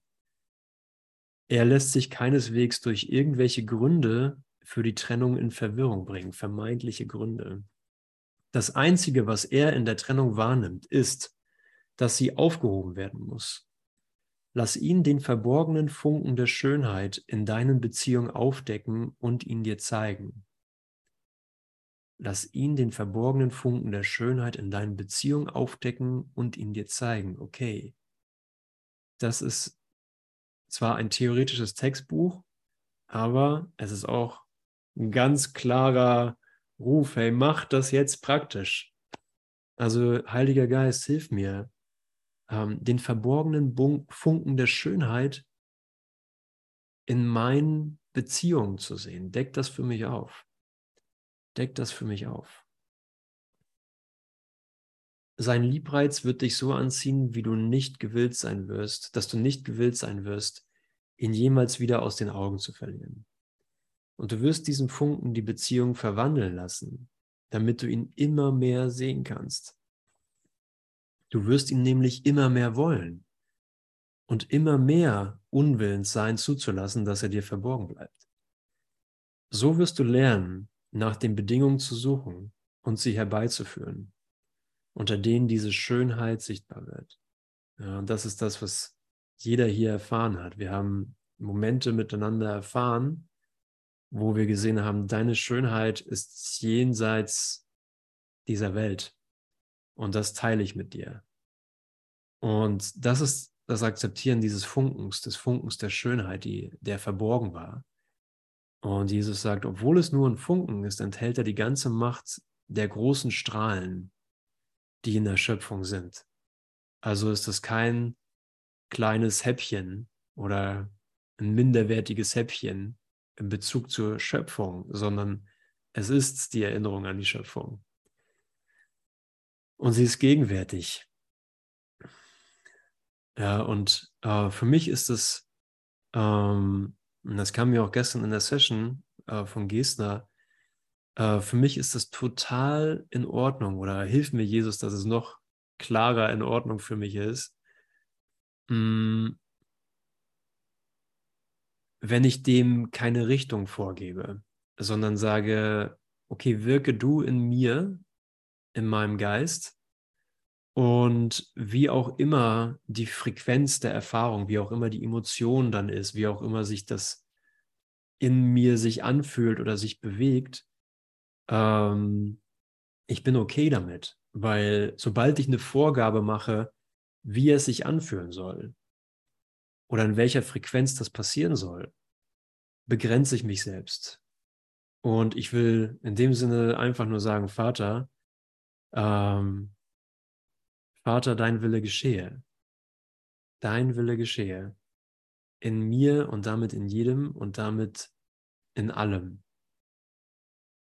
Er lässt sich keineswegs durch irgendwelche Gründe für die Trennung in Verwirrung bringen, vermeintliche Gründe. Das Einzige, was er in der Trennung wahrnimmt, ist, dass sie aufgehoben werden muss. Lass ihn den verborgenen Funken der Schönheit in deinen Beziehungen aufdecken und ihn dir zeigen. Lass ihn den verborgenen Funken der Schönheit in deinen Beziehungen aufdecken und ihn dir zeigen. Okay, das ist zwar ein theoretisches Textbuch, aber es ist auch ein ganz klarer Ruf, hey, mach das jetzt praktisch. Also Heiliger Geist, hilf mir, ähm, den verborgenen Funken der Schönheit in meinen Beziehungen zu sehen. Deck das für mich auf. Deck das für mich auf. Sein Liebreiz wird dich so anziehen, wie du nicht gewillt sein wirst, dass du nicht gewillt sein wirst, ihn jemals wieder aus den Augen zu verlieren. Und du wirst diesen Funken die Beziehung verwandeln lassen, damit du ihn immer mehr sehen kannst. Du wirst ihn nämlich immer mehr wollen und immer mehr unwillens sein zuzulassen, dass er dir verborgen bleibt. So wirst du lernen, nach den Bedingungen zu suchen und sie herbeizuführen, unter denen diese Schönheit sichtbar wird. Ja, und das ist das, was jeder hier erfahren hat. Wir haben Momente miteinander erfahren, wo wir gesehen haben, deine Schönheit ist jenseits dieser Welt. Und das teile ich mit dir. Und das ist das Akzeptieren dieses Funkens, des Funkens der Schönheit, die, der verborgen war. Und Jesus sagt, obwohl es nur ein Funken ist, enthält er die ganze Macht der großen Strahlen, die in der Schöpfung sind. Also ist es kein kleines Häppchen oder ein minderwertiges Häppchen, in Bezug zur Schöpfung, sondern es ist die Erinnerung an die Schöpfung. Und sie ist gegenwärtig. Ja, und äh, für mich ist es, ähm, und das kam mir auch gestern in der Session äh, von Gesner, äh, für mich ist das total in Ordnung oder hilft mir Jesus, dass es noch klarer in Ordnung für mich ist, mh, mm, wenn ich dem keine Richtung vorgebe, sondern sage, okay, wirke du in mir, in meinem Geist. Und wie auch immer die Frequenz der Erfahrung, wie auch immer die Emotion dann ist, wie auch immer sich das in mir sich anfühlt oder sich bewegt, ähm, ich bin okay damit, weil sobald ich eine Vorgabe mache, wie es sich anfühlen soll, oder in welcher Frequenz das passieren soll, begrenze ich mich selbst. Und ich will in dem Sinne einfach nur sagen, Vater, ähm, Vater, dein Wille geschehe. Dein Wille geschehe. In mir und damit in jedem und damit in allem.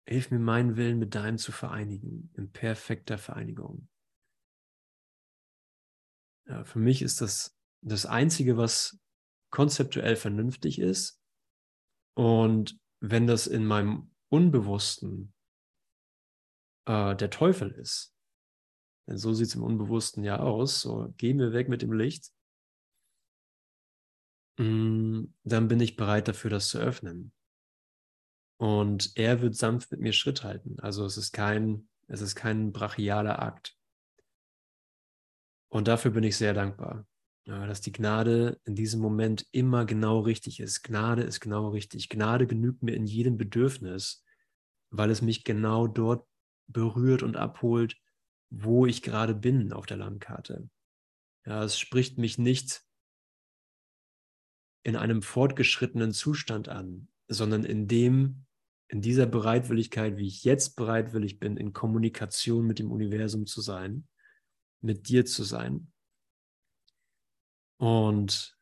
Hilf mir, meinen Willen mit deinem zu vereinigen, in perfekter Vereinigung. Ja, für mich ist das das Einzige, was konzeptuell vernünftig ist. Und wenn das in meinem Unbewussten äh, der Teufel ist, denn so sieht es im Unbewussten ja aus, so gehen wir weg mit dem Licht, mm, dann bin ich bereit dafür, das zu öffnen. Und er wird sanft mit mir Schritt halten. Also es ist kein, Es ist kein brachialer Akt. Und dafür bin ich sehr dankbar, dass die Gnade in diesem Moment immer genau richtig ist. Gnade ist genau richtig. Gnade genügt mir in jedem Bedürfnis, weil es mich genau dort berührt und abholt, wo ich gerade bin auf der Landkarte. Ja, es spricht mich nicht in einem fortgeschrittenen Zustand an, sondern in dem, in dieser Bereitwilligkeit, wie ich jetzt bereitwillig bin, in Kommunikation mit dem Universum zu sein, mit dir zu sein. Und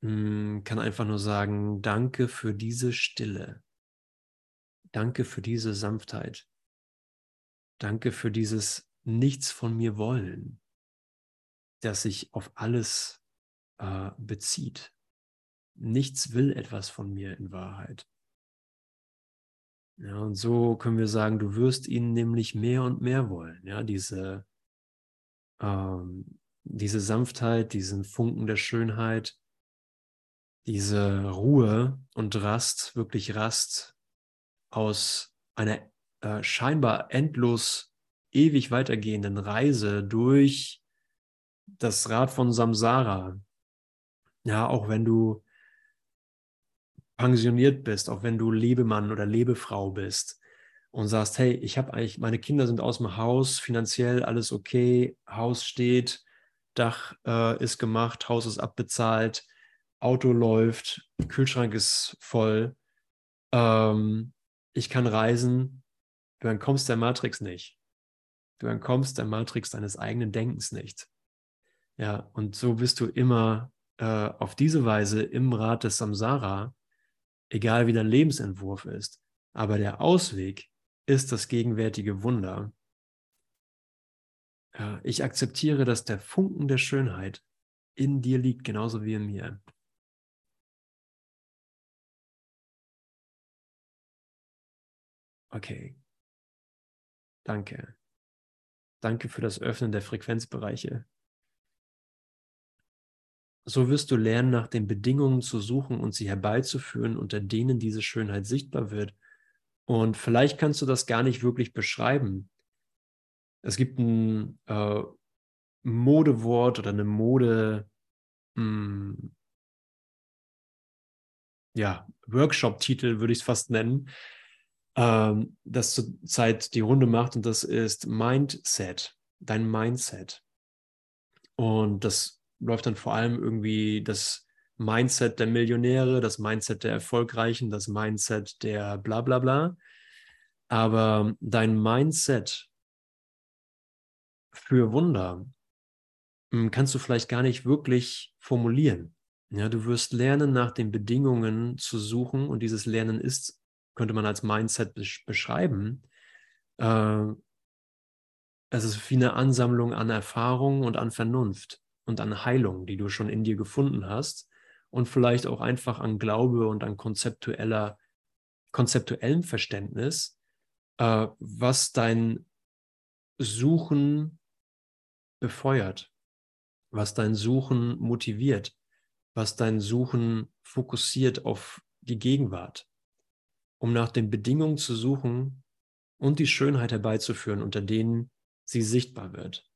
mh, hm, kann einfach nur sagen, danke für diese Stille. Danke für diese Sanftheit. Danke für dieses Nichts von mir wollen, das sich auf alles äh, bezieht. Nichts will etwas von mir in Wahrheit. Ja, und so können wir sagen, du wirst ihn nämlich mehr und mehr wollen. Ja, diese, ähm, diese Sanftheit, diesen Funken der Schönheit, diese Ruhe und Rast, wirklich Rast aus einer äh, scheinbar endlos ewig weitergehenden Reise durch das Rad von Samsara. Ja, auch wenn du pensioniert bist, auch wenn du Lebemann oder Lebefrau bist und sagst, hey, ich habe eigentlich, meine Kinder sind aus dem Haus, finanziell alles okay, Haus steht, Dach äh, ist gemacht, Haus ist abbezahlt, Auto läuft, Kühlschrank ist voll, ähm, ich kann reisen, du entkommst der Matrix nicht. Du entkommst der Matrix deines eigenen Denkens nicht. Ja, und so bist du immer äh, auf diese Weise im Rat des Samsara egal wie dein Lebensentwurf ist. Aber der Ausweg ist das gegenwärtige Wunder. Ja, ich akzeptiere, dass der Funken der Schönheit in dir liegt, genauso wie in mir. Okay. Danke. Danke für das Öffnen der Frequenzbereiche. So wirst du lernen, nach den Bedingungen zu suchen und sie herbeizuführen, unter denen diese Schönheit sichtbar wird. Und vielleicht kannst du das gar nicht wirklich beschreiben. Es gibt ein äh, Modewort oder eine Mode, mh, hm, ja, Workshop-Titel würde ich es fast nennen, ähm, das zurzeit die Runde macht und das ist Mindset, dein Mindset. Und das läuft dann vor allem irgendwie das Mindset der Millionäre, das Mindset der Erfolgreichen, das Mindset der bla bla bla. Aber dein Mindset für Wunder hm, kannst du vielleicht gar nicht wirklich formulieren. Ja, du wirst lernen, nach den Bedingungen zu suchen und dieses Lernen ist, könnte man als Mindset beschreiben. Äh, es ist wie eine Ansammlung an Erfahrung und an Vernunft und an Heilung, die du schon in dir gefunden hast und vielleicht auch einfach an Glaube und an konzeptueller, konzeptuellem Verständnis, äh, was dein Suchen befeuert, was dein Suchen motiviert, was dein Suchen fokussiert auf die Gegenwart, um nach den Bedingungen zu suchen und die Schönheit herbeizuführen, unter denen sie sichtbar wird.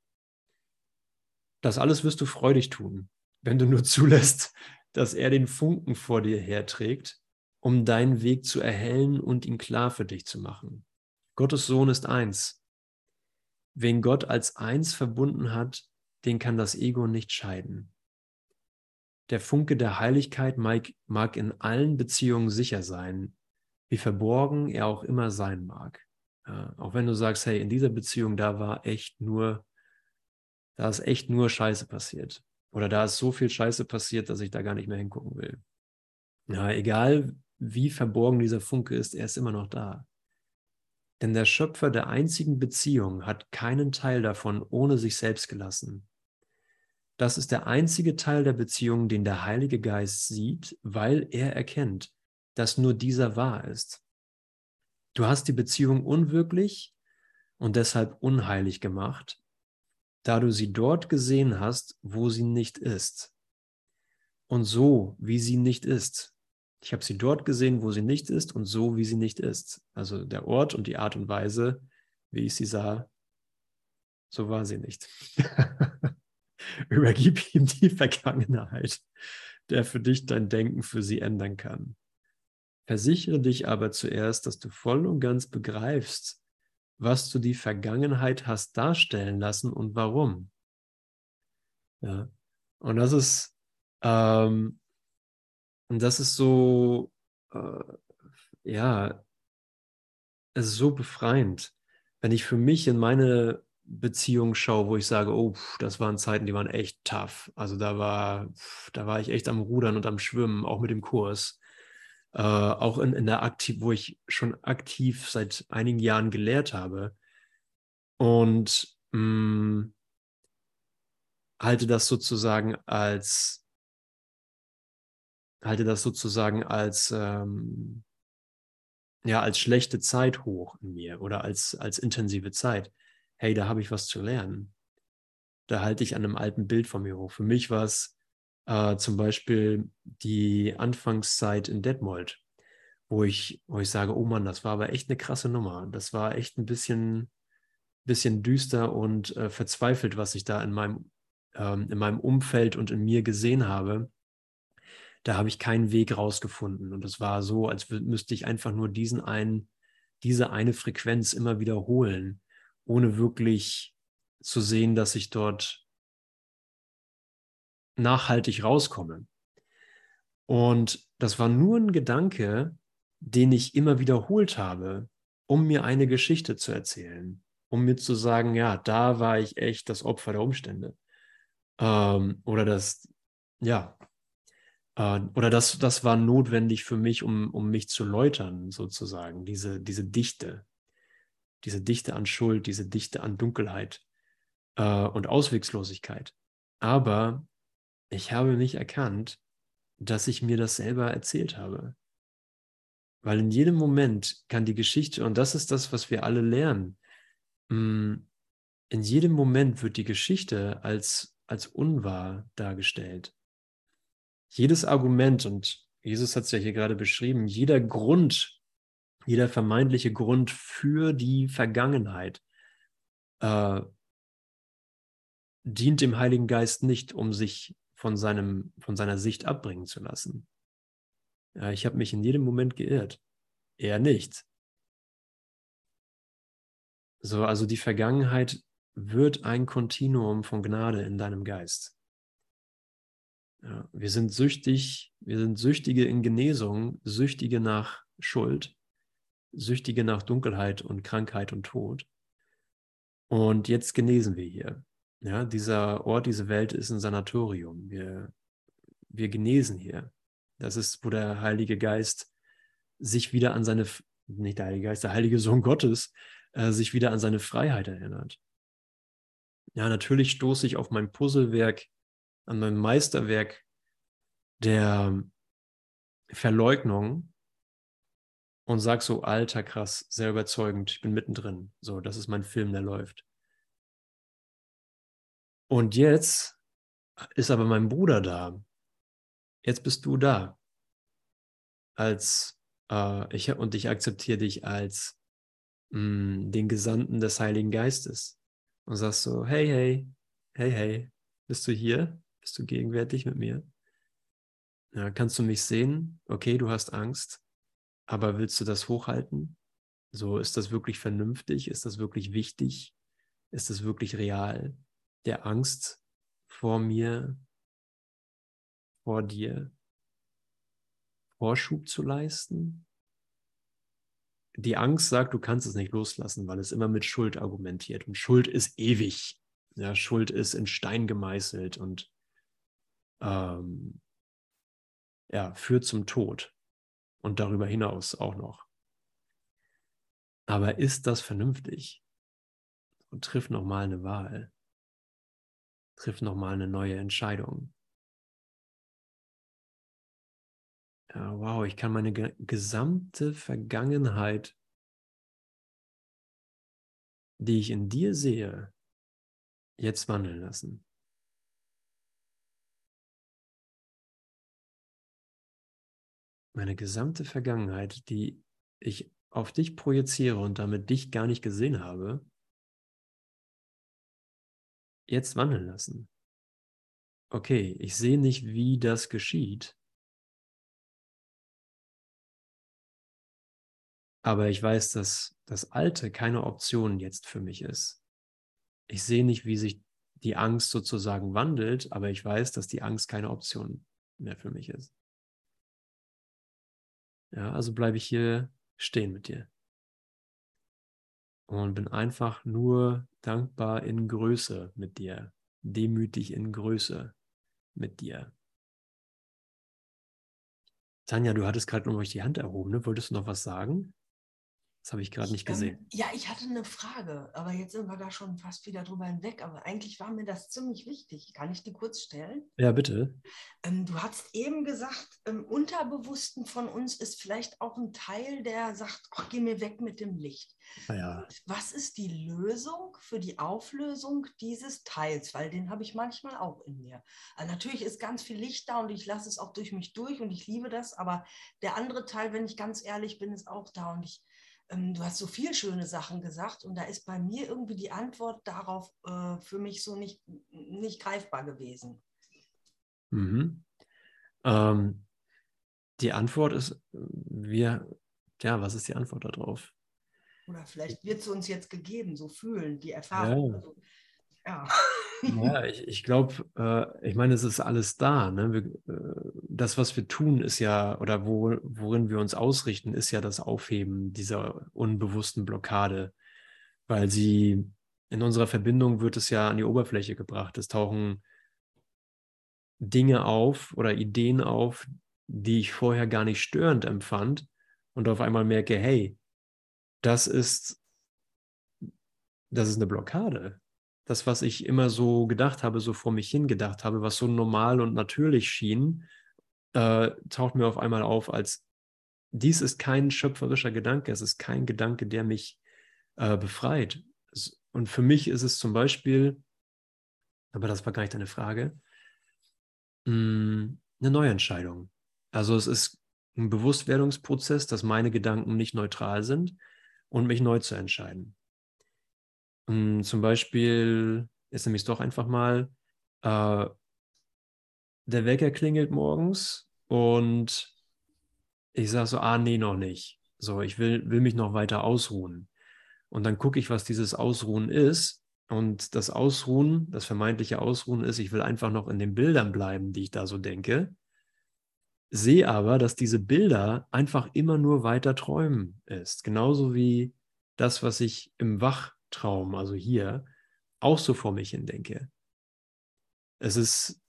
Das alles wirst du freudig tun, wenn du nur [laughs] zulässt, dass er den Funken vor dir herträgt, um deinen Weg zu erhellen und ihn klar für dich zu machen. Gottes Sohn ist eins. Wen Gott als eins verbunden hat, den kann das Ego nicht scheiden. Der Funke der Heiligkeit mag, in allen Beziehungen sicher sein, wie verborgen er auch immer sein mag. Ja, auch wenn du sagst, hey, in dieser Beziehung, da war echt nur da ist echt nur Scheiße passiert. Oder da ist so viel Scheiße passiert, dass ich da gar nicht mehr hingucken will. Ja, egal wie verborgen dieser Funke ist, er ist immer noch da. Denn der Schöpfer der einzigen Beziehung hat keinen Teil davon ohne sich selbst gelassen. Das ist der einzige Teil der Beziehung, den der Heilige Geist sieht, weil er erkennt, dass nur dieser wahr ist. Du hast die Beziehung unwirklich und deshalb unheilig gemacht, da du sie dort gesehen hast, wo sie nicht ist. Und so, wie sie nicht ist. Ich habe sie dort gesehen, wo sie nicht ist und so, wie sie nicht ist. Also der Ort und die Art und Weise, wie ich sie sah, so war sie nicht. [laughs] Übergib ihm die Vergangenheit, der für dich dein Denken für sie ändern kann. Versichere dich aber zuerst, dass du voll und ganz begreifst, was du die Vergangenheit hast darstellen lassen und warum. Ja. Und das ist, ähm, das ist so, äh, ja, es ist so befreiend, wenn ich für mich in meine Beziehung schaue, wo ich sage, oh, das waren Zeiten, die waren echt tough. Also da war, da war ich echt am Rudern und am Schwimmen, auch mit dem Kurs. Äh, auch in, in der aktiv, wo ich schon aktiv seit einigen Jahren gelehrt habe. Und mh, mm, halte das sozusagen als halte das sozusagen als ähm, ja als schlechte Zeit hoch in mir oder als als intensive Zeit. Hey, da habe ich was zu lernen. Da halte ich an einem alten Bild von mir hoch. Für mich war es äh, zum Beispiel die Anfangszeit in Detmold, wo ich, wo ich sage, oh Mann, das war aber echt eine krasse Nummer. Das war echt ein bisschen, bisschen düster und äh, verzweifelt, was ich da in meinem ähm, in meinem Umfeld und in mir gesehen habe, da habe ich keinen Weg rausgefunden. Und es war so, als müsste ich einfach nur diesen einen, diese eine Frequenz immer wiederholen, ohne wirklich zu sehen, dass ich dort nachhaltig rauskomme. Und das war nur ein Gedanke, den ich immer wiederholt habe, um mir eine Geschichte zu erzählen, um mir zu sagen, ja, da war ich echt das Opfer der Umstände. Ähm, oder das, ja, äh, oder das, das war notwendig für mich, um, um mich zu läutern, sozusagen, diese, diese Dichte, diese Dichte an Schuld, diese Dichte an Dunkelheit äh, und Auswegslosigkeit. Aber ich habe nicht erkannt, dass ich mir das selber erzählt habe. Weil in jedem Moment kann die Geschichte, und das ist das, was wir alle lernen, mm, in jedem Moment wird die Geschichte als als unwahr dargestellt. Jedes Argument, und Jesus hat es ja hier gerade beschrieben, jeder Grund, jeder vermeintliche Grund für die Vergangenheit äh, dient dem Heiligen Geist nicht, um sich von, seinem, von seiner Sicht abbringen zu lassen. Ja, ich habe mich in jedem Moment geirrt. Er nicht. So, also die Vergangenheit wird ein Kontinuum von Gnade in deinem Geist. Ja, wir sind süchtig, wir sind Süchtige in Genesung, Süchtige nach Schuld, Süchtige nach Dunkelheit und Krankheit und Tod. Und jetzt genesen wir hier. Ja, dieser Ort, diese Welt ist ein Sanatorium. Wir, wir genesen hier. Das ist, wo der Heilige Geist sich wieder an seine, nicht der Heilige Geist, der Heilige Sohn Gottes, äh, sich wieder an seine Freiheit erinnert. Ja, natürlich stoße ich auf mein Puzzlewerk, an mein Meisterwerk der Verleugnung und sag so, alter, krass, sehr überzeugend, ich bin mittendrin. So, das ist mein Film, der läuft. Und jetzt ist aber mein Bruder da. Jetzt bist du da. Als äh, ich und ich akzeptiere dich als mh, mm, den Gesandten des Heiligen Geistes und sagst so, hey, hey, hey, hey, bist du hier? Bist du gegenwärtig mit mir? Ja, kannst du mich sehen? Okay, du hast Angst, aber willst du das hochhalten? So, ist das wirklich vernünftig? Ist das wirklich wichtig? Ist das wirklich real? Der Angst vor mir, vor dir, Vorschub zu leisten? die Angst sagt, du kannst es nicht loslassen, weil es immer mit Schuld argumentiert. Und Schuld ist ewig. Ja, Schuld ist in Stein gemeißelt und ähm, ja, führt zum Tod. Und darüber hinaus auch noch. Aber ist das vernünftig? Und triff nochmal eine Wahl. Triff nochmal eine neue Entscheidung. Ja, wow, ich kann meine ge gesamte Vergangenheit, die ich in dir sehe, jetzt wandeln lassen. Meine gesamte Vergangenheit, die ich auf dich projiziere und damit dich gar nicht gesehen habe, jetzt wandeln lassen. Okay, ich sehe nicht, wie das geschieht, aber ich weiß, dass das Alte keine Option jetzt für mich ist. Ich sehe nicht, wie sich die Angst sozusagen wandelt, aber ich weiß, dass die Angst keine Option mehr für mich ist. Ja, also bleibe ich hier stehen mit dir. Und bin einfach nur dankbar in Größe mit dir, demütig in Größe mit dir. Tanja, du hattest gerade noch die Hand erhoben, ne? Wolltest du noch was sagen? Das habe ich gerade nicht gesehen. Ja, ich hatte eine Frage, aber jetzt sind wir da schon fast wieder drüber hinweg. Aber eigentlich war mir das ziemlich wichtig. Kann ich die kurz stellen? Ja, bitte. Ähm, du hast eben gesagt, im Unterbewussten von uns ist vielleicht auch ein Teil, der sagt, oh, geh mir weg mit dem Licht. Ah, ja. Was ist die Lösung für die Auflösung dieses Teils? Weil den habe ich manchmal auch in mir. Also natürlich ist ganz viel Licht da und ich lasse es auch durch mich durch und ich liebe das. Aber der andere Teil, wenn ich ganz ehrlich bin, ist auch da und ich ähm, du hast so viele schöne Sachen gesagt und da ist bei mir irgendwie die Antwort darauf äh, für mich so nicht, nicht greifbar gewesen. Mhm. Ähm, die Antwort ist, wir, ja, was ist die Antwort darauf? Oder vielleicht wird es uns jetzt gegeben, so fühlen, die Erfahrung. Ja. Also, ja. Ja, [laughs] ich, ich glaube, äh, ich meine, es ist alles da. Ne? Wir, äh, das, was wir tun, ist ja, oder wo, worin wir uns ausrichten, ist ja das Aufheben dieser unbewussten Blockade, weil sie in unserer Verbindung wird es ja an die Oberfläche gebracht. Es tauchen Dinge auf oder Ideen auf, die ich vorher gar nicht störend empfand und auf einmal merke, hey, das ist, das ist eine Blockade das, was ich immer so gedacht habe, so vor mich hingedacht habe, was so normal und natürlich schien, äh, taucht mir auf einmal auf als, dies ist kein schöpferischer Gedanke, es ist kein Gedanke, der mich äh, befreit. Und für mich ist es zum Beispiel, aber das war gar nicht deine Frage, mh, hm, eine Neuentscheidung. Also es ist ein Bewusstwerdungsprozess, dass meine Gedanken nicht neutral sind und mich neu zu entscheiden. Um, hm, zum Beispiel ist nämlich doch einfach mal, äh, der Wecker klingelt morgens und ich sage so, ah, nee, noch nicht. So, ich will, will mich noch weiter ausruhen. Und dann gucke ich, was dieses Ausruhen ist. Und das Ausruhen, das vermeintliche Ausruhen ist, ich will einfach noch in den Bildern bleiben, die ich da so denke. Sehe aber, dass diese Bilder einfach immer nur weiter träumen ist. Genauso wie das, was ich im Wach Traum, also hier, auch so vor mich hin denke. Es ist,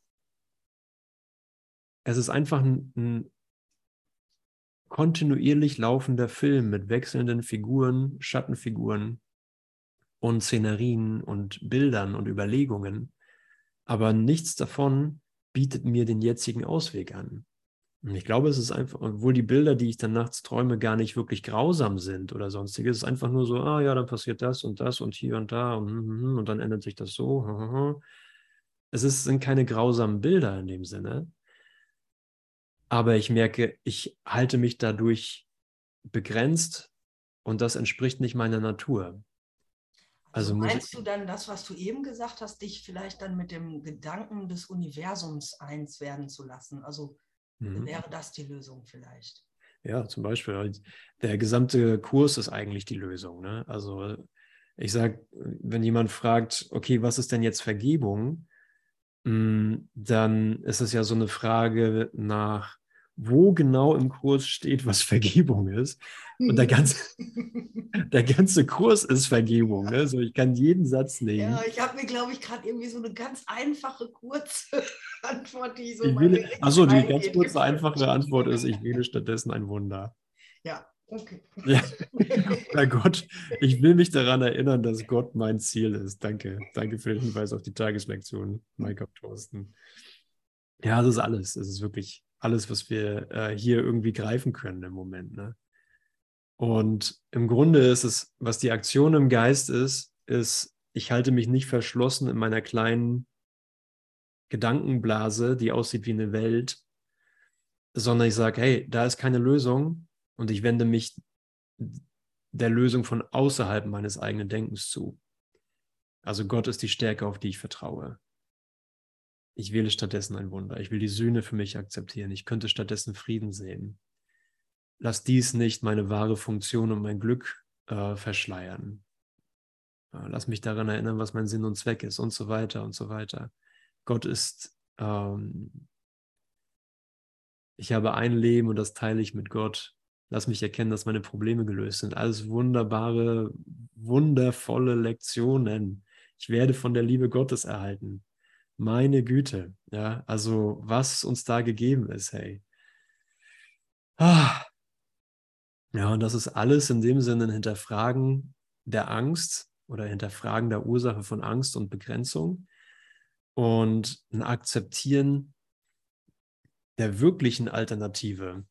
es ist einfach ein, ein kontinuierlich laufender Film mit wechselnden Figuren, Schattenfiguren und Szenerien und Bildern und Überlegungen, aber nichts davon bietet mir den jetzigen Ausweg an. Ich glaube, es ist einfach, obwohl die Bilder, die ich dann nachts träume, gar nicht wirklich grausam sind oder sonstiges, es ist einfach nur so, ah ja, dann passiert das und das und hier und da und, hm, hm, hm, und dann ändert sich das so. Es ist, sind keine grausamen Bilder in dem Sinne. Aber ich merke, ich halte mich dadurch begrenzt und das entspricht nicht meiner Natur. Also, also meinst du dann das, was du eben gesagt hast, dich vielleicht dann mit dem Gedanken des Universums eins werden zu lassen? Also Mhm. Wäre das die Lösung vielleicht? Ja, zum Beispiel. Der gesamte Kurs ist eigentlich die Lösung. Ne? Also ich sage, wenn jemand fragt, okay, was ist denn jetzt Vergebung, hm, dann ist es ja so eine Frage nach wo genau im Kurs steht, was [laughs] Vergebung ist. Und der ganze, [laughs] der ganze Kurs ist Vergebung. Ne? So, ich kann jeden Satz nehmen. Ja, ich habe mir, glaube ich, gerade irgendwie so eine ganz einfache, kurze [laughs] Antwort, die so. achso, die ganz kurze, einfache Antwort ist: Ich wähle stattdessen ein Wunder. Ja, okay. Ja. Herr Gott, ich will mich daran erinnern, dass Gott mein Ziel ist. Danke. Danke für den Hinweis auf die Tageslektion, Mike Thorsten. Ja, das ist alles. Das ist wirklich alles, was wir äh, hier irgendwie greifen können im Moment. Ne? Und im Grunde ist es, was die Aktion im Geist ist, ist, ich halte mich nicht verschlossen in meiner kleinen Gedankenblase, die aussieht wie eine Welt, sondern ich sage, hey, da ist keine Lösung und ich wende mich der Lösung von außerhalb meines eigenen Denkens zu. Also Gott ist die Stärke, auf die ich vertraue. Ich wähle stattdessen ein Wunder. Ich will die Sühne für mich akzeptieren. Ich könnte stattdessen Frieden sehen. Lass dies nicht meine wahre Funktion und mein Glück äh, verschleiern. Äh, lass mich daran erinnern, was mein Sinn und Zweck ist und so weiter und so weiter. Gott ist, ähm, ich habe ein Leben und das teile ich mit Gott. Lass mich erkennen, dass meine Probleme gelöst sind. Alles wunderbare, wundervolle Lektionen. Ich werde von der Liebe Gottes erhalten. Meine Güte, ja, also was uns da gegeben ist, hey. Ah. Ja, und das ist alles in dem Sinne ein Hinterfragen der Angst oder Hinterfragen der Ursache von Angst und Begrenzung und ein Akzeptieren der wirklichen Alternative,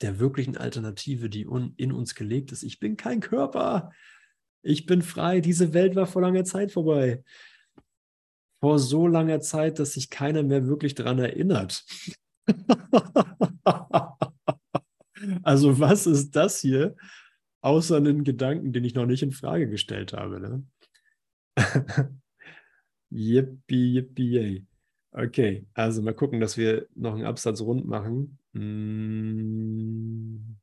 der wirklichen Alternative, die in uns gelegt ist. Ich bin kein Körper. Ich bin frei. Diese Welt war vor langer Zeit vorbei vor so langer Zeit, dass sich keiner mehr wirklich daran erinnert. [laughs] also was ist das hier, außer einen Gedanken, den ich noch nicht in Frage gestellt habe? Ne? [laughs] yippie, yippie, yay. Okay, also mal gucken, dass wir noch einen Absatz rund machen. Hm.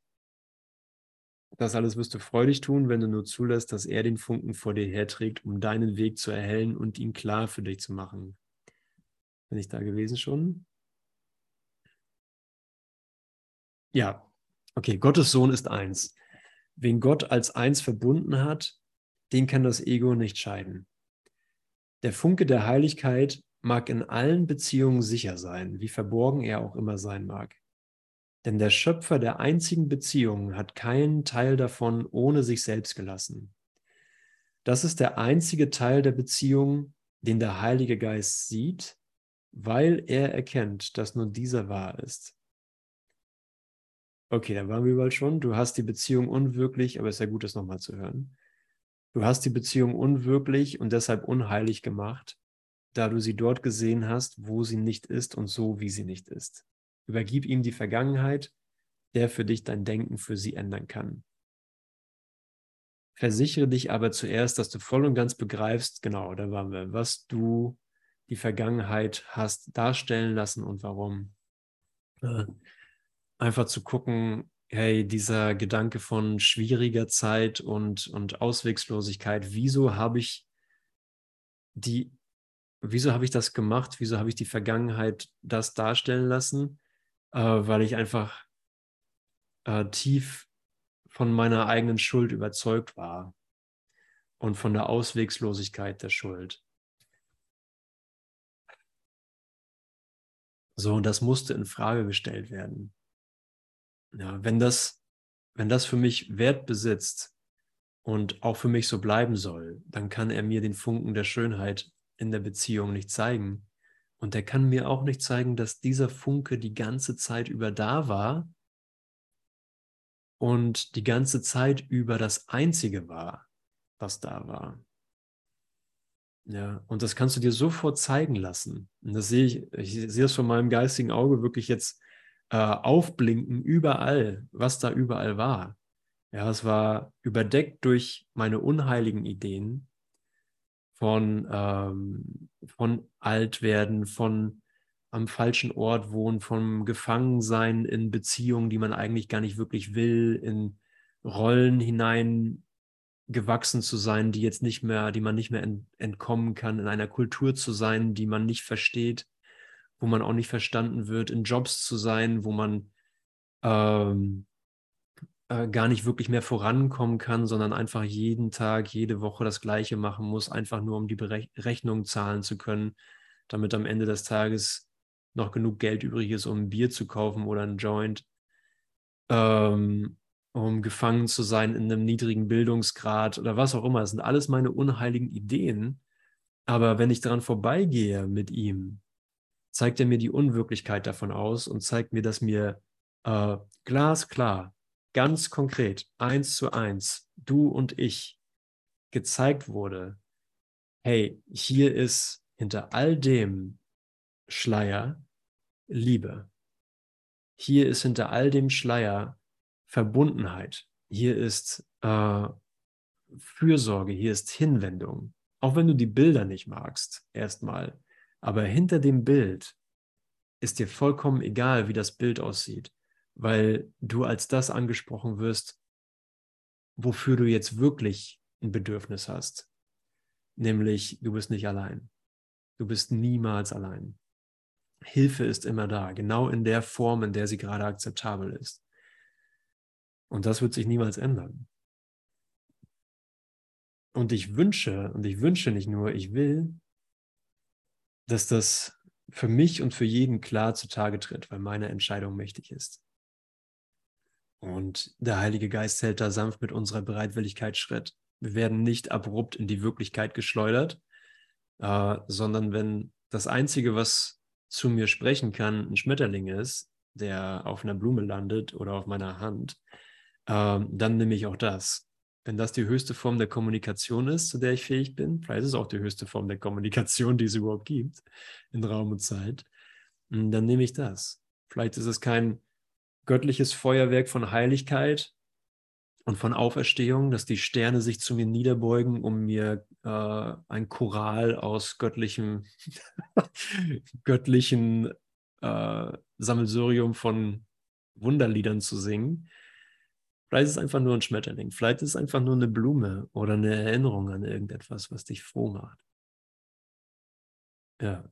Das alles wirst du freudig tun, wenn du nur zulässt, dass er den Funken vor dir herträgt, um deinen Weg zu erhellen und ihn klar für dich zu machen. Bin ich da gewesen schon? Ja, okay, Gottes Sohn ist eins. Wen Gott als eins verbunden hat, den kann das Ego nicht scheiden. Der Funke der Heiligkeit mag in allen Beziehungen sicher sein, wie verborgen er auch immer sein mag. Denn der Schöpfer der einzigen Beziehung hat keinen Teil davon ohne sich selbst gelassen. Das ist der einzige Teil der Beziehung, den der Heilige Geist sieht, weil er erkennt, dass nur dieser wahr ist. Okay, da waren wir bald schon. Du hast die Beziehung unwirklich, aber es ist ja gut, das nochmal zu hören. Du hast die Beziehung unwirklich und deshalb unheilig gemacht, da du sie dort gesehen hast, wo sie nicht ist und so, wie sie nicht ist. Übergib ihm die Vergangenheit, der für dich dein Denken für sie ändern kann. Versichere dich aber zuerst, dass du voll und ganz begreifst, genau, da waren wir, was du die Vergangenheit hast darstellen lassen und warum. Äh, einfach zu gucken, hey, dieser Gedanke von schwieriger Zeit und, und Auswegslosigkeit, wieso habe ich die, wieso habe ich das gemacht? Wieso habe ich die Vergangenheit das darstellen lassen? Äh, weil ich einfach äh, tief von meiner eigenen Schuld überzeugt war und von der Auswegslosigkeit der Schuld. So, und das musste in Frage gestellt werden. Ja, wenn das, wenn das für mich Wert besitzt und auch für mich so bleiben soll, dann kann er mir den Funken der Schönheit in der Beziehung nicht zeigen, und er kann mir auch nicht zeigen, dass dieser Funke die ganze Zeit über da war und die ganze Zeit über das Einzige war, was da war. Ja, und das kannst du dir sofort zeigen lassen. Und das sehe ich, ich sehe es von meinem geistigen Auge wirklich jetzt äh, aufblinken, überall, was da überall war. Ja, es war überdeckt durch meine unheiligen Ideen, von, ähm, von Altwerden, von am falschen Ort wohnen, vom Gefangensein in Beziehungen, die man eigentlich gar nicht wirklich will, in Rollen hinein gewachsen zu sein, die jetzt nicht mehr, die man nicht mehr ent entkommen kann, in einer Kultur zu sein, die man nicht versteht, wo man auch nicht verstanden wird, in Jobs zu sein, wo man ähm, äh, gar nicht wirklich mehr vorankommen kann, sondern einfach jeden Tag, jede Woche das Gleiche machen muss, einfach nur um die Rechnung zahlen zu können, damit am Ende des Tages noch genug Geld übrig ist, um ein Bier zu kaufen oder ein Joint, ähm, um gefangen zu sein in einem niedrigen Bildungsgrad oder was auch immer. Das sind alles meine unheiligen Ideen. Aber wenn ich daran vorbeigehe mit ihm, zeigt er mir die Unwirklichkeit davon aus und zeigt mir, dass mir äh, glasklar ganz konkret, eins zu eins, du und ich, gezeigt wurde, hey, hier ist hinter all dem Schleier Liebe. Hier ist hinter all dem Schleier Verbundenheit hier ist äh, Fürsorge, hier ist Hinwendung. Auch wenn du die Bilder nicht magst, erstmal. Aber hinter dem Bild ist dir vollkommen egal, wie das Bild aussieht, weil du als das angesprochen wirst, wofür du jetzt wirklich ein Bedürfnis hast. Nämlich, du bist nicht allein. Du bist niemals allein. Hilfe ist immer da, genau in der Form, in der sie gerade akzeptabel ist. Und das wird sich niemals ändern. Und ich wünsche, und ich wünsche nicht nur, ich will, dass das für mich und für jeden klar zutage tritt, weil meine Entscheidung mächtig ist. Und der Heilige Geist hält da sanft mit unserer Bereitwilligkeit Schritt. Wir werden nicht abrupt in die Wirklichkeit geschleudert, äh, sondern wenn das Einzige, was zu mir sprechen kann, ein Schmetterling ist, der auf einer Blume landet oder auf meiner Hand, äh, dann nehme ich auch das. Wenn das die höchste Form der Kommunikation ist, zu der ich fähig bin, vielleicht ist es auch die höchste Form der Kommunikation, die es überhaupt gibt in Raum und Zeit, hm, dann nehme ich das. Vielleicht ist es kein göttliches Feuerwerk von Heiligkeit und von Auferstehung, dass die Sterne sich zu mir niederbeugen, um mir äh, ein Choral aus göttlichem, [laughs] göttlichen äh, Sammelsurium von Wunderliedern zu singen, Vielleicht ist es einfach nur ein Schmetterling. Vielleicht ist es einfach nur eine Blume oder eine Erinnerung an irgendetwas, was dich froh macht. Ja.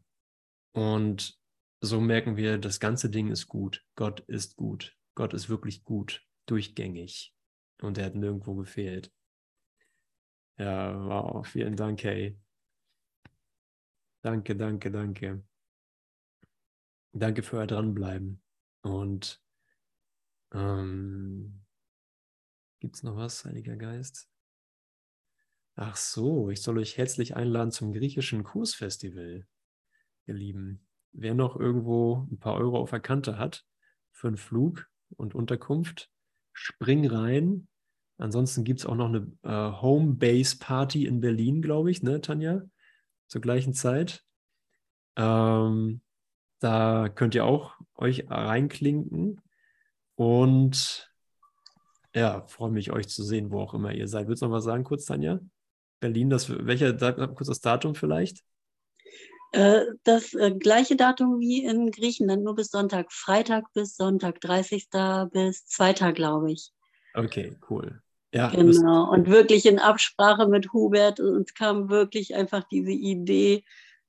Und so merken wir, das ganze Ding ist gut. Gott ist gut. Gott ist wirklich gut, durchgängig. Und er hat nirgendwo gefehlt. Ja, wow, vielen Dank, hey. Danke, danke, danke. Danke für euer Dranbleiben. Und ähm, Gibt es noch was, Heiliger Geist? Ach so, ich soll euch herzlich einladen zum griechischen Kursfestival, ihr Lieben. Wer noch irgendwo ein paar Euro auf der Kante hat für einen Flug und Unterkunft, spring rein. Ansonsten gibt es auch noch eine äh, Home-Base-Party in Berlin, glaube ich, ne, Tanja? Zur gleichen Zeit. Ähm, da könnt ihr auch euch reinklinken. Und ja, freue mich, euch zu sehen, wo auch immer ihr seid. Willst du noch was sagen, kurz, Tanja? Berlin, das, welcher, kurz das Datum vielleicht? Äh, das äh, gleiche Datum wie in Griechenland, nur bis Sonntag. Freitag bis Sonntag, 30. bis 2. glaube ich. Okay, cool. Ja, genau. Und wirklich in Absprache mit Hubert uns kam wirklich einfach diese Idee,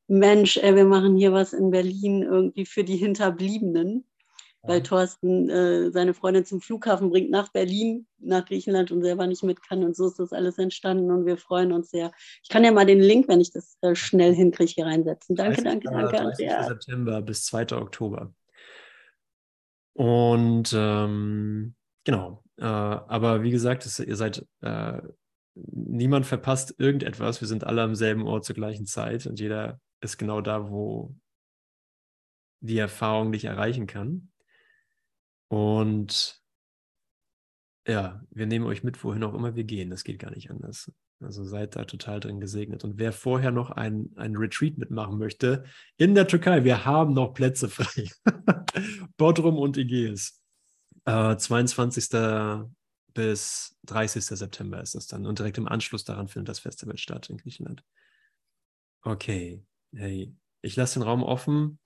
Mensch, ey, wir machen hier was in Berlin irgendwie für die Hinterbliebenen weil Thorsten äh, seine Freundin zum Flughafen bringt nach Berlin, nach Griechenland und selber nicht mit kann. Und so ist das alles entstanden und wir freuen uns sehr. Ich kann ja mal den Link, wenn ich das äh, schnell hinkriege, hier reinsetzen. Danke, danke, danke, Andrea. September bis 2. Oktober. Und ähm, genau, äh, aber wie gesagt, es, ihr seid, äh, niemand verpasst irgendetwas. Wir sind alle am selben Ort zur gleichen Zeit und jeder ist genau da, wo die Erfahrung dich erreichen kann. Und ja, wir nehmen euch mit, wohin auch immer wir gehen. Das geht gar nicht anders. Also seid da total drin gesegnet. Und wer vorher noch ein, ein Retreat mitmachen möchte, in der Türkei, wir haben noch Plätze frei. [laughs] Bodrum und Ägäis. Äh, 22. bis 30. September ist das dann. Und direkt im Anschluss daran findet das Festival statt in Griechenland. Okay, hey, ich lasse den Raum offen.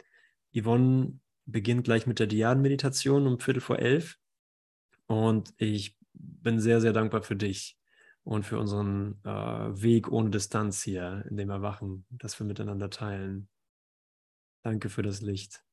Yvonne beginnt gleich mit der Diaden-Meditation um Viertel vor elf. Und ich bin sehr, sehr dankbar für dich und für unseren äh, Weg ohne Distanz hier in dem Erwachen, das wir miteinander teilen. Danke für das Licht.